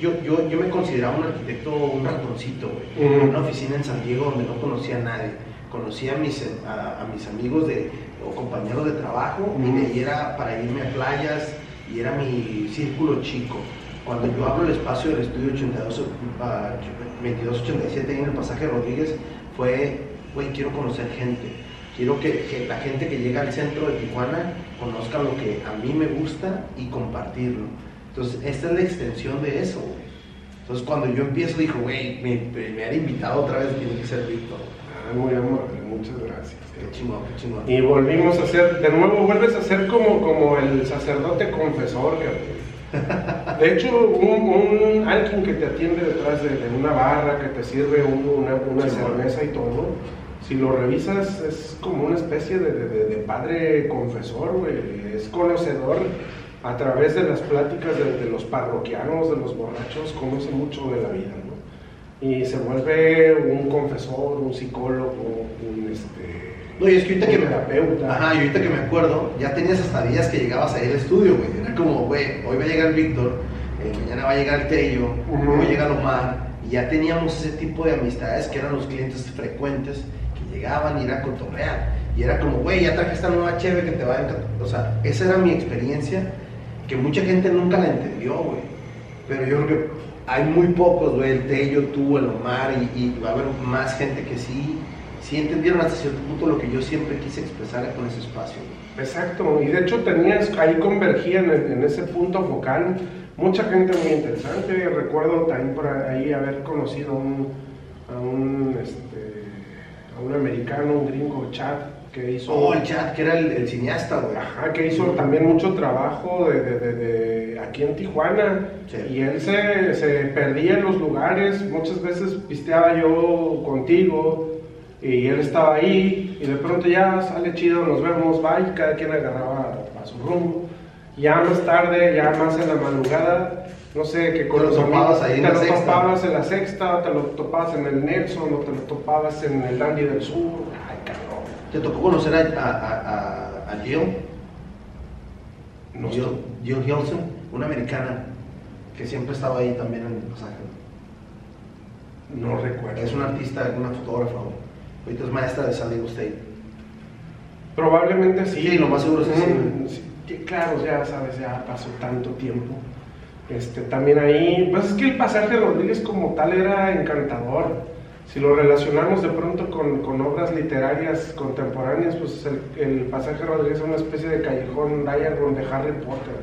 yo, yo, yo me consideraba un arquitecto, un ratoncito, güey, en una oficina en San Diego donde no conocía a nadie, conocía a mis, a, mis amigos de, o compañeros de trabajo y de ahí era para irme a playas, y era mi círculo chico. Cuando yo abro el espacio del estudio 82, 2287 en el pasaje Rodríguez, fue, güey, quiero conocer gente. Quiero que, la gente que llega al centro de Tijuana conozca lo que a mí me gusta y compartirlo. Entonces, esta es la extensión de eso, güey. Entonces, cuando yo empiezo, dijo, güey, me, han invitado otra vez, tiene que ser Víctor. Ah, muy amable, muchas gracias. Qué chingón, qué chingón. Y volvimos a ser, de nuevo vuelves a ser como, como el sacerdote confesor, De hecho, un, alguien que te atiende detrás de, una barra, que te sirve una, una cerveza y todo, si lo revisas es como una especie de, de padre confesor, güey. Es conocedor a través de las pláticas de, los parroquianos, de los borrachos, conoce mucho de la vida. Y se vuelve un confesor, un psicólogo, un este, no, y es que ahorita que me. Ajá, y ahorita que me acuerdo, ya tenías hasta días que llegabas ahí al estudio, güey. Era como, güey, hoy va a llegar Víctor, eh, mañana va a llegar el Tello, hoy llega Omar. Y ya teníamos ese tipo de amistades que eran los clientes frecuentes que llegaban y era cotorrear. Y era como, güey, ya traje esta nueva cheve que te va a encantar. O sea, esa era mi experiencia que mucha gente nunca la entendió, güey. Pero yo creo que hay muy pocos, güey, el Tello, tú, el Omar, y, va a haber más gente que sí, sí entendieron hasta cierto punto lo que yo siempre quise expresar con ese espacio. Exacto, y de hecho tenías, ahí convergían en, ese punto focal mucha gente muy interesante. Recuerdo también por ahí haber conocido un, a un, este, a un americano, un gringo, Chad, que hizo... Oh, el Chad, que era el, el cineasta, güey. Ajá, que hizo también mucho trabajo de, de, de, de aquí en Tijuana. Sí. Y él se, se perdía en los lugares, muchas veces pisteaba yo contigo y él estaba ahí y de pronto ya sale chido, nos vemos, bye, cada quien agarraba a su rumbo. Ya más tarde, ya más en la madrugada, no sé, que con Te lo los topabas ahí en te la lo sexta. topabas en la sexta, te lo topabas en el Nelson, o te lo topabas en el Dandy del Sur. ¿Te tocó conocer a, a, a, a Jill? No Jill, Jill Hilson, una americana que siempre estaba ahí también en el pasaje. No recuerdo. Es una artista, una fotógrafa, ahorita es maestra de San Diego State. Probablemente sí. Sí, lo más seguro es que sí. Sí, claro, ya sabes, ya pasó tanto tiempo. Este, también ahí, pues es que el pasaje Rodríguez como tal era encantador. Si lo relacionamos de pronto con, con obras literarias contemporáneas, pues el, pasaje Rodríguez es una especie de callejón Diagon de Harry Potter.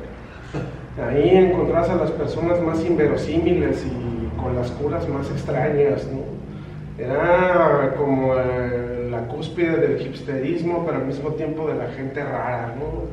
Ahí encontrás a las personas más inverosímiles y con las curas más extrañas, ¿no? Era como eh, la cúspide del hipsterismo, pero al mismo tiempo de la gente rara, ¿no?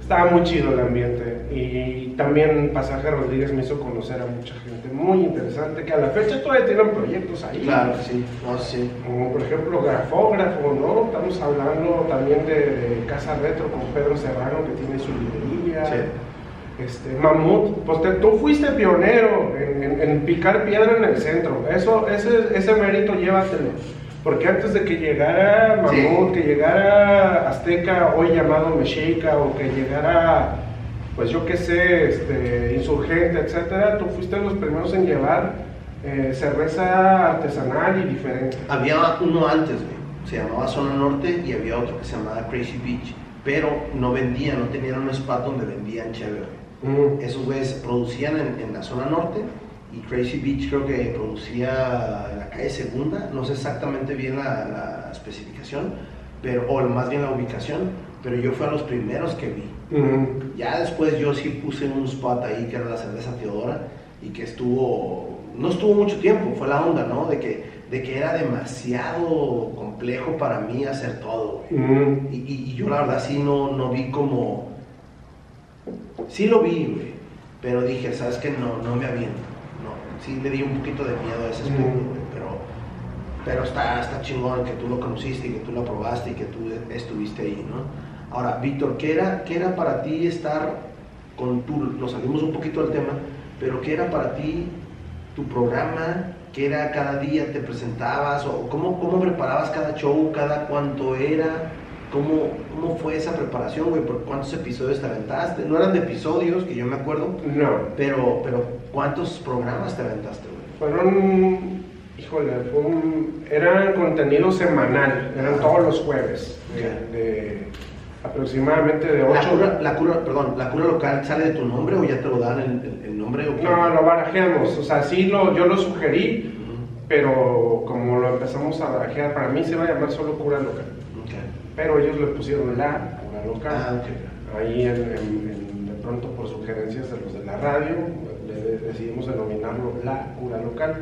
Estaba muy chido el ambiente y también Pasaje Rodríguez me hizo conocer a mucha gente muy interesante que a la fecha todavía tienen proyectos ahí. Claro sí, no, sí. Como por ejemplo Grafógrafo, ¿no? Estamos hablando también de, de Casa Retro con Pedro Serrano que tiene su librería. Sí. Este, Mamut, pues te- tú fuiste pionero en, en- en picar piedra en el centro. Eso, ese, ese mérito llévatelo. Porque antes de que llegara Mamut, Sí. que llegara Azteca, hoy llamado Mexica, o que llegara, pues yo qué sé, este, Insurgente, etcétera, tú fuiste los primeros en llevar eh, cerveza artesanal y diferente. Había uno antes, güey. Se llamaba Zona Norte y había otro que se llamaba Crazy Beach. Pero no vendían, no tenían un spot donde vendían chévere. Mm. Esos güeyes producían en, en la zona norte y Crazy Beach creo que producía en la calle Segunda, no sé exactamente bien la, la especificación, pero, o más bien la ubicación, pero yo fui a los primeros que vi. Mm. Ya después yo sí puse un spot ahí que era la cerveza Teodora y que estuvo, no estuvo mucho tiempo, fue la onda, ¿no? De que, de que era demasiado complejo para mí hacer todo, güey. Mm. Y, y- y yo la verdad sí no, no vi como... Sí lo vi, güey. Pero dije, ¿sabes qué? No, no me aviento. No, sí le di un poquito de miedo a ese aspecto, Mm. güey. Pero, pero está, está chingón que tú lo conociste y que tú lo probaste y que tú estuviste ahí, ¿no? Ahora, Víctor, ¿qué era, ¿qué era para ti estar con tu... Nos salimos un poquito del tema, pero ¿qué era para ti tu programa? ¿Qué era cada día? ¿Te presentabas? ¿O cómo, cómo preparabas cada show? ¿Cada cuánto era? ¿Cómo, ¿Cómo fue esa preparación, güey? ¿Por cuántos episodios te aventaste? No eran de episodios, que yo me acuerdo, No. pero, pero ¿cuántos programas te aventaste, güey? Fueron, híjole, fue un- era contenido semanal, eran Ajá. todos los jueves, de, de aproximadamente de La 8 cura, la cura, perdón, ¿la cura local sale de tu nombre o ya te lo dan el, nombre? O qué? No, lo barajeamos, o sea, sí lo, yo lo sugerí, pero como lo empezamos a barajear, para mí se va a llamar solo cura local, pero ellos le pusieron la cura local. Ah, ok. Ahí en- en- en- de pronto por sugerencias de los de la radio, le decidimos denominarlo la cura local.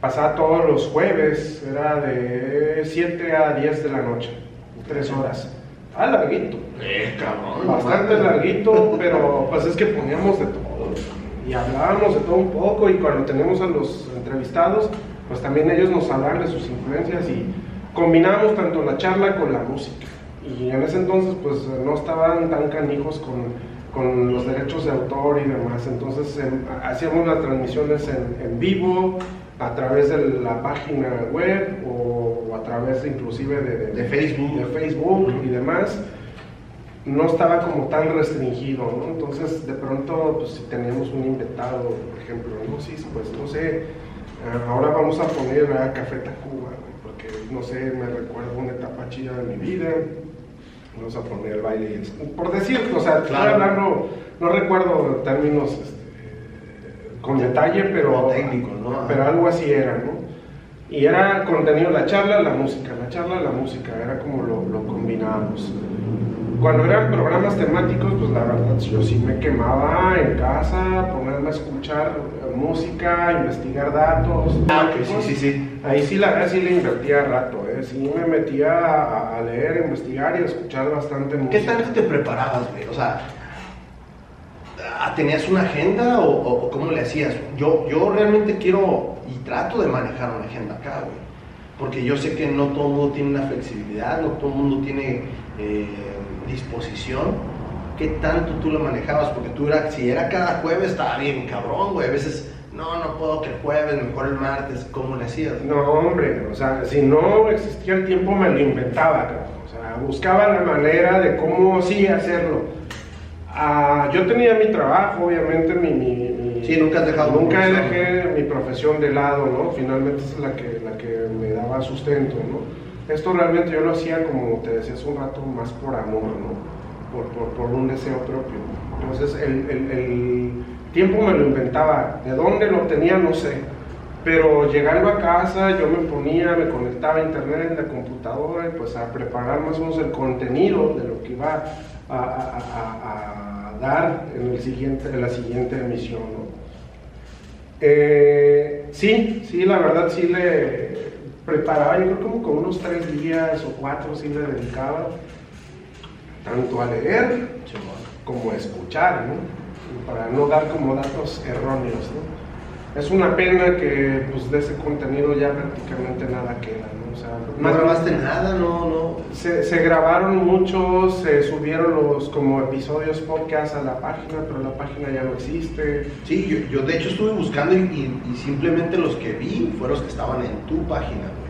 Pasaba todos los jueves, era de 7 a 10 de la noche, 3 horas. Ah, larguito. Eh, cabrón. Bastante larguito, pero pues es que poníamos de todo. Y hablábamos de todo un poco y cuando tenemos a los entrevistados, pues también ellos nos hablan de sus influencias y combinamos tanto la charla con la música. Y en ese entonces pues no estaban tan canijos con, con los derechos de autor y demás. Entonces em, hacíamos las transmisiones en, en vivo, a través de la página web o, través inclusive de, de- De Facebook. de Facebook y demás no estaba como tan restringido, ¿no? Entonces, de pronto, pues si teníamos un invitado, por ejemplo, no, sí, pues no sé, ah, ahora vamos a poner a Café Tacuba, porque, no sé, me recuerda una etapa chida de mi vida, vamos a poner el baile, por decir, o sea, Claro. hablando, no recuerdo términos este, con detalle, pero, técnico, ¿no? pero algo así era, ¿no? Y era contenido, la charla, la música, la charla, la música, era como lo, lo combinábamos. Cuando eran programas temáticos, pues la verdad yo sí me quemaba en casa, ponerme a escuchar música, investigar datos. Ah, ok, sí, sí, sí. Ahí sí la verdad sí le invertía rato, ¿eh? sí me metía a, a leer, a investigar y a escuchar bastante música. ¿Qué tanto te preparabas, güey? O sea, ¿tenías una agenda o- o cómo le hacías? Yo, yo realmente quiero y trato de manejar una agenda acá, güey. Porque yo sé que no todo el mundo tiene una flexibilidad, no todo el mundo tiene eh, disposición. ¿Qué tanto tú lo manejabas? Porque tú era, si era cada jueves, estaba bien cabrón, güey. A veces, no, no puedo que el jueves, mejor el martes. ¿Cómo le hacías? No, hombre, o sea, si no existía el tiempo me lo inventaba, cabrón. O sea, buscaba la manera de cómo sí hacerlo. Ah, yo tenía mi trabajo, obviamente, mi... mi- Sí, nunca has dejado Nunca profesión. dejé mi profesión de lado, ¿no? Finalmente es la que, la que me daba sustento, ¿no? Esto realmente yo lo hacía, como te decía hace un rato, más por amor, ¿no? Por, por, por un deseo propio. Entonces, el, el- el tiempo me lo inventaba. ¿De dónde lo tenía? No sé. Pero llegando a casa yo me ponía, me conectaba a internet, en la computadora, y pues a preparar más o menos el contenido de lo que iba a, a- a- a dar en, el siguiente, en la siguiente emisión. ¿no? Eh, sí, sí, la verdad sí le preparaba, yo creo como con unos tres días o cuatro sí le dedicaba, tanto a leer como a escuchar, ¿no? Para no dar como datos erróneos, ¿no? Es una pena que pues de ese contenido ya prácticamente nada queda, ¿no? O sea, ¿No más- grabaste nada? No, no. se, se grabaron muchos, se subieron los como episodios podcast a la página, pero la página ya no existe. Sí, yo, yo de hecho estuve buscando y, y- y simplemente los que vi fueron los que estaban en tu página, güey.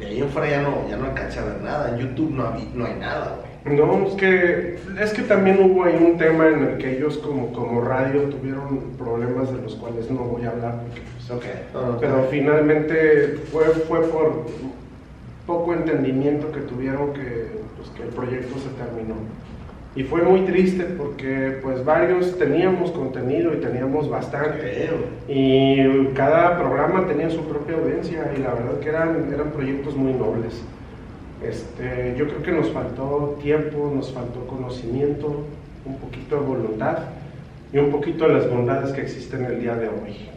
De ahí en fuera ya no, ya no alcancé a ver nada. En YouTube no, habí- no hay nada, güey. No, es que, es que también hubo ahí un tema en el que ellos como, como radio tuvieron problemas de los cuales no voy a hablar. Porque, pues, Ok. No, no, Pero no. finalmente fue, fue por poco entendimiento que tuvieron que, pues, que el proyecto se terminó. Y fue muy triste porque pues varios teníamos contenido y teníamos bastante. Y cada programa tenía su propia audiencia y la verdad que eran, eran proyectos muy nobles. Este, yo creo que nos faltó tiempo, nos faltó conocimiento, un poquito de voluntad y un poquito de las bondades que existen el día de hoy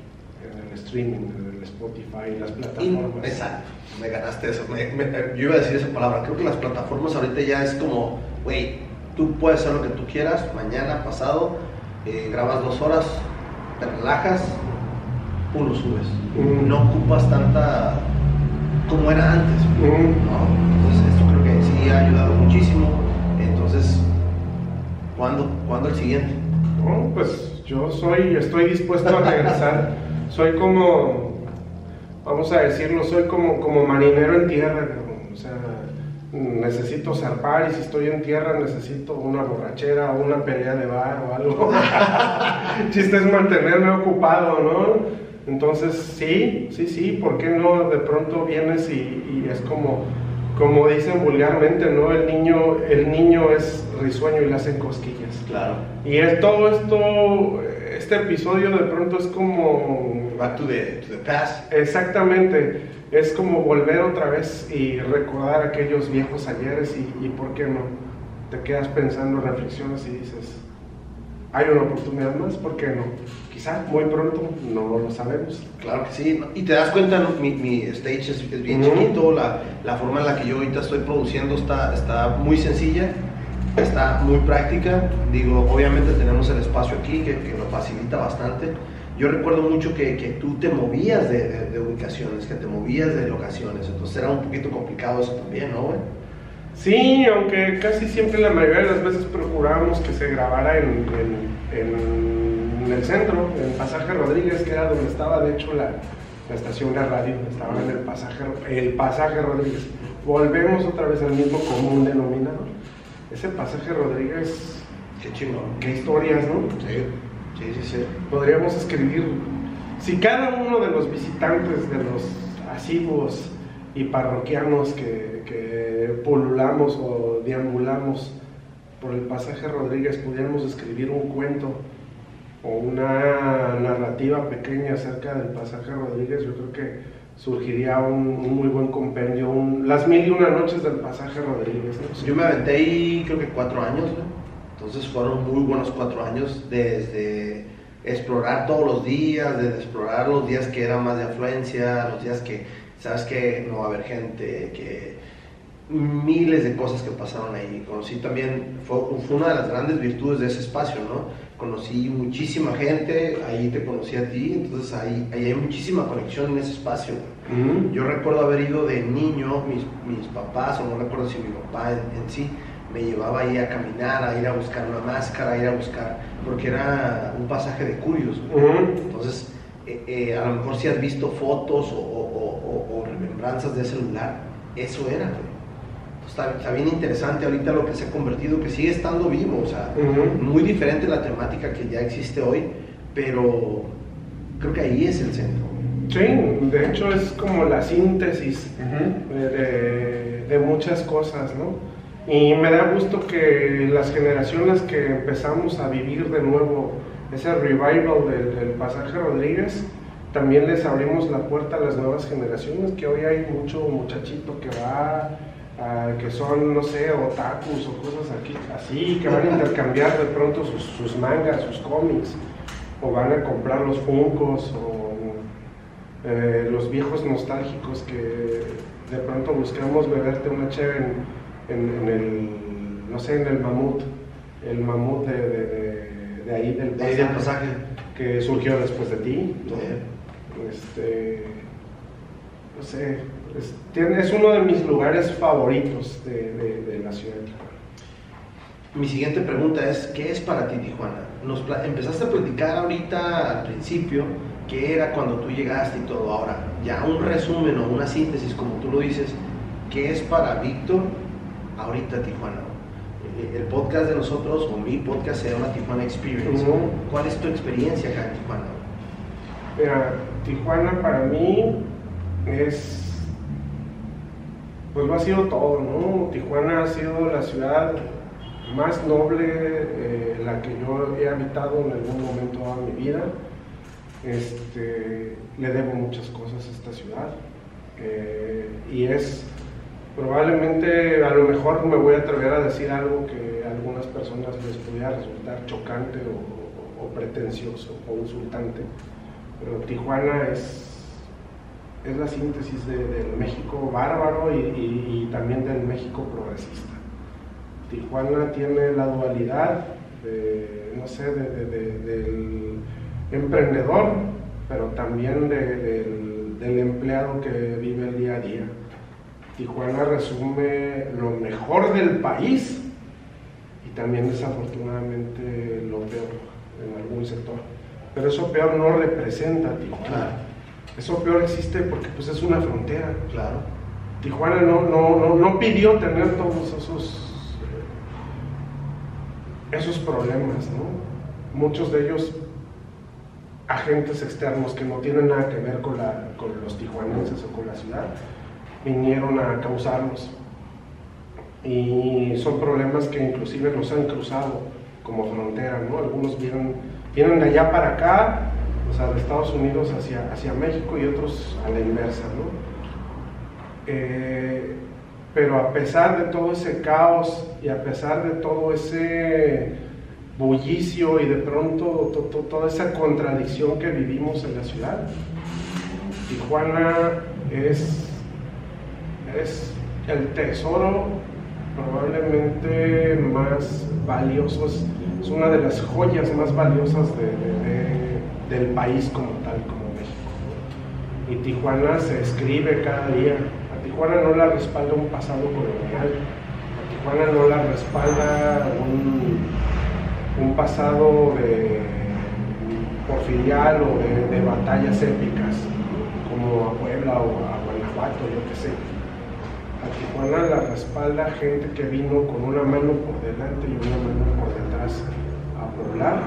en el streaming, en el Spotify las plataformas. exacto, me ganaste eso. Me- me- yo iba a decir esa palabra. Creo que las plataformas ahorita ya es como, güey, tú puedes hacer lo que tú quieras, mañana, pasado, eh, grabas dos horas, te relajas, lo subes. Mm. No ocupas tanta como era antes. ¿no? Entonces, esto creo que sí ha ayudado muchísimo. Entonces, ¿cuándo, ¿cuándo el siguiente? No, pues yo soy, estoy dispuesto a regresar. soy como, vamos a decirlo, soy como, como marinero en tierra. cabrón. O sea, necesito zarpar y si estoy en tierra necesito una borrachera o una pelea de bar o algo. Chiste es mantenerme ocupado, ¿no? Entonces, sí, sí, sí, ¿por qué no? De pronto vienes y, y es como, como dicen vulgarmente, ¿no? El niño, el niño es risueño y le hacen cosquillas. Claro. Y es todo esto, este episodio de pronto es como, Back to the, to the past. exactamente, es como volver otra vez y recordar aquellos viejos ayeres y, y por qué no, te quedas pensando, reflexionas y dices, hay una oportunidad más, ¿por qué no? Quizá muy pronto, no lo sabemos. Claro que sí, y te das cuenta, ¿no? mi, mi stage es, es bien Ujú. chiquito, la, la forma en la que yo ahorita estoy produciendo está, está muy sencilla, está muy práctica, digo, obviamente tenemos el espacio aquí que, que nos facilita bastante. Yo recuerdo mucho que, que tú te movías de, de- de ubicaciones, que te movías de locaciones, entonces era un poquito complicado eso también, ¿no, güey? Sí, aunque casi siempre la mayoría de las veces procurábamos que se grabara en, en- en el centro, en Pasaje Rodríguez, que era donde estaba de hecho la, la estación de radio, estaba en el Pasaje, el Pasaje Rodríguez. Volvemos otra vez al mismo común denominador. Ese Pasaje Rodríguez, Qué chingón. qué historias, ¿no? Sí, sí, sí, sí. Podríamos escribir, si cada uno de los visitantes, de los asiduos y parroquianos que, que pululamos o deambulamos por el pasaje Rodríguez, pudiéramos escribir un cuento o una narrativa pequeña acerca del pasaje Rodríguez, yo creo que surgiría un, muy buen compendio, las mil y una noches del pasaje Rodríguez. Yo me aventé ahí creo que cuatro años, entonces fueron muy buenos cuatro años desde explorar todos los días, desde explorar los días que eran más de afluencia, los días que sabes que no va a haber gente, que miles de cosas que pasaron ahí. Conocí también, fue, fue, una de las grandes virtudes de ese espacio, ¿no? Conocí muchísima gente, ahí te conocí a ti, entonces ahí, ahí hay muchísima conexión en ese espacio. Yo recuerdo haber ido de niño, mis, mis papás, o no recuerdo si mi papá en, sí, me llevaba ahí a caminar, a ir a buscar una máscara, a ir a buscar, porque era un pasaje de curios. Entonces, eh, eh, a lo mejor si has visto fotos o, o, o, remembranzas de ese lugar, eso era. Está, bien interesante ahorita lo que se ha convertido, que sigue estando vivo, o sea, muy diferente la temática que ya existe hoy, pero creo que ahí es el centro. Sí, de hecho es como la síntesis de, de, muchas cosas, ¿no? Y me da gusto que las generaciones que empezamos a vivir de nuevo ese revival del, del pasaje Rodríguez, también les abrimos la puerta a las nuevas generaciones, que hoy hay mucho muchachito que va que son, no sé, otakus o cosas aquí, así, que van a intercambiar de pronto sus, mangas, sus cómics, o van a comprar los funcos, o eh, los viejos nostálgicos que de pronto buscamos beberte una chévere en, el, no sé, en el mamut, el mamut de, ahí del pasaje, que surgió después de ti. Este, no sé, es, es, uno de mis lugares favoritos de, la ciudad de Tijuana. Mi siguiente pregunta es, ¿qué es para ti Tijuana? Nos empezaste a platicar ahorita al principio qué era cuando tú llegaste y todo. Ahora, ya un resumen o una síntesis, como tú lo dices, ¿qué es para Víctor ahorita Tijuana? Eh, el podcast de nosotros, o mi podcast, se llama Tijuana Experience. ¿Cuál es tu experiencia acá en Tijuana? Mira, Tijuana para mí es pues lo ha sido todo, ¿no? Tijuana ha sido la ciudad más noble, eh, la que yo he habitado en algún momento de mi vida. Este, le debo muchas cosas a esta ciudad eh, y es probablemente, a lo mejor me voy a atrever a decir algo que a algunas personas les pudiera resultar chocante o, o pretencioso o insultante, pero Tijuana es es la síntesis del México bárbaro y, también del México progresista. Tijuana tiene la dualidad de, no sé, del emprendedor, pero también del, empleado que vive el día a día. Tijuana resume lo mejor del país y también desafortunadamente lo peor en algún sector. Pero eso peor no representa Tijuana. Eso peor existe porque pues es una frontera. Claro. Tijuana no, no, no, pidió tener todos esos, esos problemas, ¿no? Muchos de ellos agentes externos que no tienen nada que ver con, la, con los tijuanenses o con la ciudad, vinieron a causarlos. Y son problemas que inclusive nos han cruzado como frontera, ¿no? Algunos vienen, vienen de allá para acá de Estados Unidos hacia, hacia México y otros a la inversa, ¿no? Eh, pero a pesar de todo ese caos y a pesar de todo ese bullicio y de pronto toda esa contradicción que vivimos en la ciudad, Tijuana es, es el tesoro probablemente más valioso, es, una de las joyas más valiosas de del país como tal, como México. Y Tijuana se escribe cada día. A Tijuana no la respalda un pasado colonial, a Tijuana no la respalda un, un pasado de porfirial o de, de, batallas épicas, como a Puebla o a Guanajuato, yo qué sé. A Tijuana la respalda gente que vino con una mano por delante y una mano por detrás a poblar,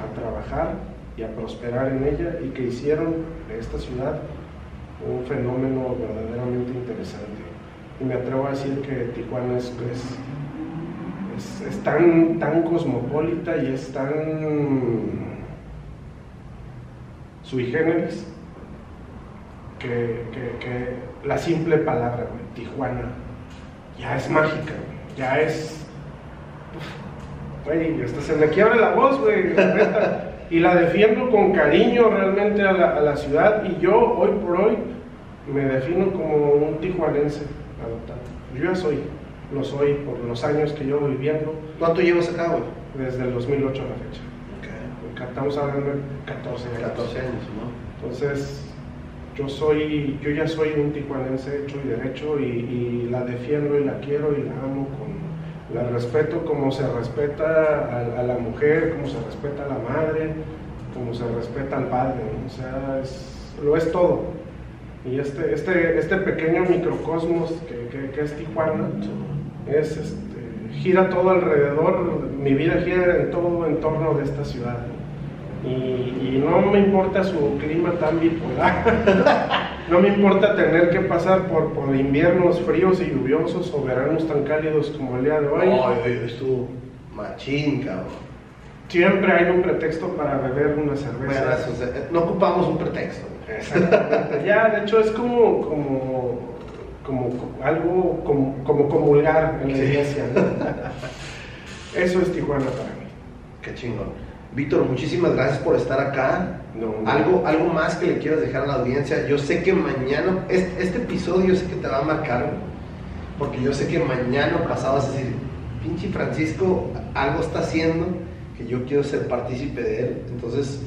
a trabajar y a prosperar en ella y que hicieron de esta ciudad un fenómeno verdaderamente interesante. Y me atrevo a decir que Tijuana es, es, es tan, tan cosmopolita y es tan sui generis que, que- que la simple palabra, Tijuana, ya es mágica, ya es. Güey, hasta se me quiebra la voz, güey. Y la defiendo con cariño realmente a la, a la ciudad. Y yo, hoy por hoy, me defino como un tijuanense adoptado. Yo ya soy, lo soy por los años que llevo viviendo, ¿Cuánto llevas acá, güey? desde el 2008 a la fecha. Estamos hablando de 14 años. 14 años, ¿no? Entonces, yo soy, yo ya soy un tijuanense hecho y derecho y, y la defiendo y la quiero y la amo con, la respeto como se respeta a, la mujer, como se respeta a la madre, como se respeta al padre, o sea, es- lo es todo. Y este, este, este pequeño microcosmos que, es Tijuana, es, este, gira todo alrededor, mi vida gira en todo en torno de esta ciudad. Y, y no me importa su clima tan bipolar, no me importa tener que pasar por, por inviernos fríos y lluviosos o veranos tan cálidos como el día de hoy. Ay, ay, estuvo machín, cabrón. Siempre hay un pretexto para beber una Bueno, cerveza. eso, o sea, no ocupamos un pretexto. Exactamente. Ya, de hecho, es como, como, como, como algo como, como comulgar en la iglesia. ¿no? Eso es Tijuana para mí. Qué chingón. Víctor, muchísimas gracias por estar acá. No. ¿Algo, algo más que le quieras dejar a la audiencia. Yo sé que mañana, este, este episodio yo sé que te va a marcar, porque yo sé que mañana pasado vas a decir, pinche Francisco, algo está haciendo que yo quiero ser partícipe de él. Entonces,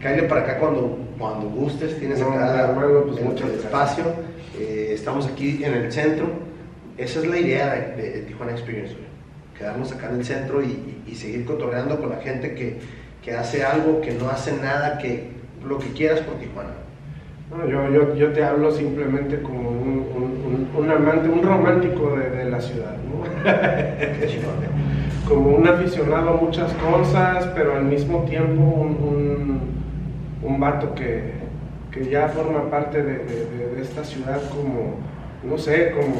cállate para acá cuando, cuando gustes, tienes No, acá pues el, muchas el gracias. espacio. Eh, estamos aquí en el centro. Esa es la idea de, Tijuana Experience. Quedarnos acá en el centro y, seguir cotorreando con la gente que, que hace algo, que no hace nada, que lo que quieras por Tijuana. No, yo, yo, yo te hablo simplemente como un, un- un- un amante, un romántico de, de la ciudad, ¿no? Como un aficionado a muchas cosas, pero al mismo tiempo un, un, vato que, que ya forma parte de- de esta ciudad como, no sé, como,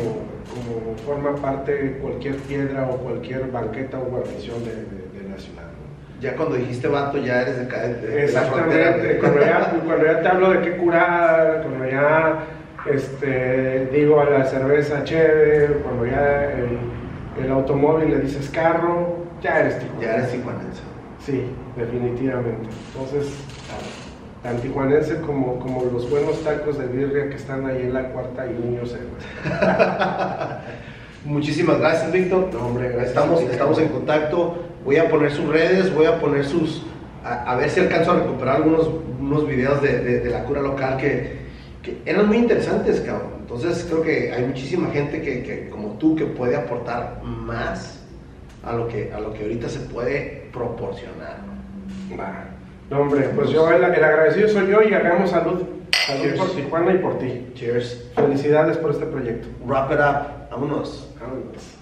como forma parte cualquier piedra o cualquier banqueta o guarnición de, de- de la ciudad. ¿no? Ya cuando dijiste vato, ya eres de acá, de. Exactamente, cuando ya, cuando ya te hablo de qué curar, cuando ya este, digo a la cerveza chévere, cuando ya el, el automóvil le dices carro, ya eres tijuanense. Ya eres tijuanense. Sí, definitivamente. Entonces, tan tijuanense como, como los buenos tacos de birria que están ahí en la cuarta y niños Muchísimas gracias, Víctor. No, hombre, gracias Estamos, estamos en contacto. Voy a poner sus redes, voy a poner sus. A, a ver si alcanzo a recuperar algunos unos videos de, de- de la cura local que, que eran muy interesantes, cabrón. Entonces creo que hay muchísima gente que, que, como tú que puede aportar más a lo que, a lo que ahorita se puede proporcionar. ¿no? No, hombre, pues yo, el, el agradecido soy yo y hagamos salud. Salud por Tijuana y por ti. Cheers. Felicidades por este proyecto. Wrap it up. Vámonos. Vámonos.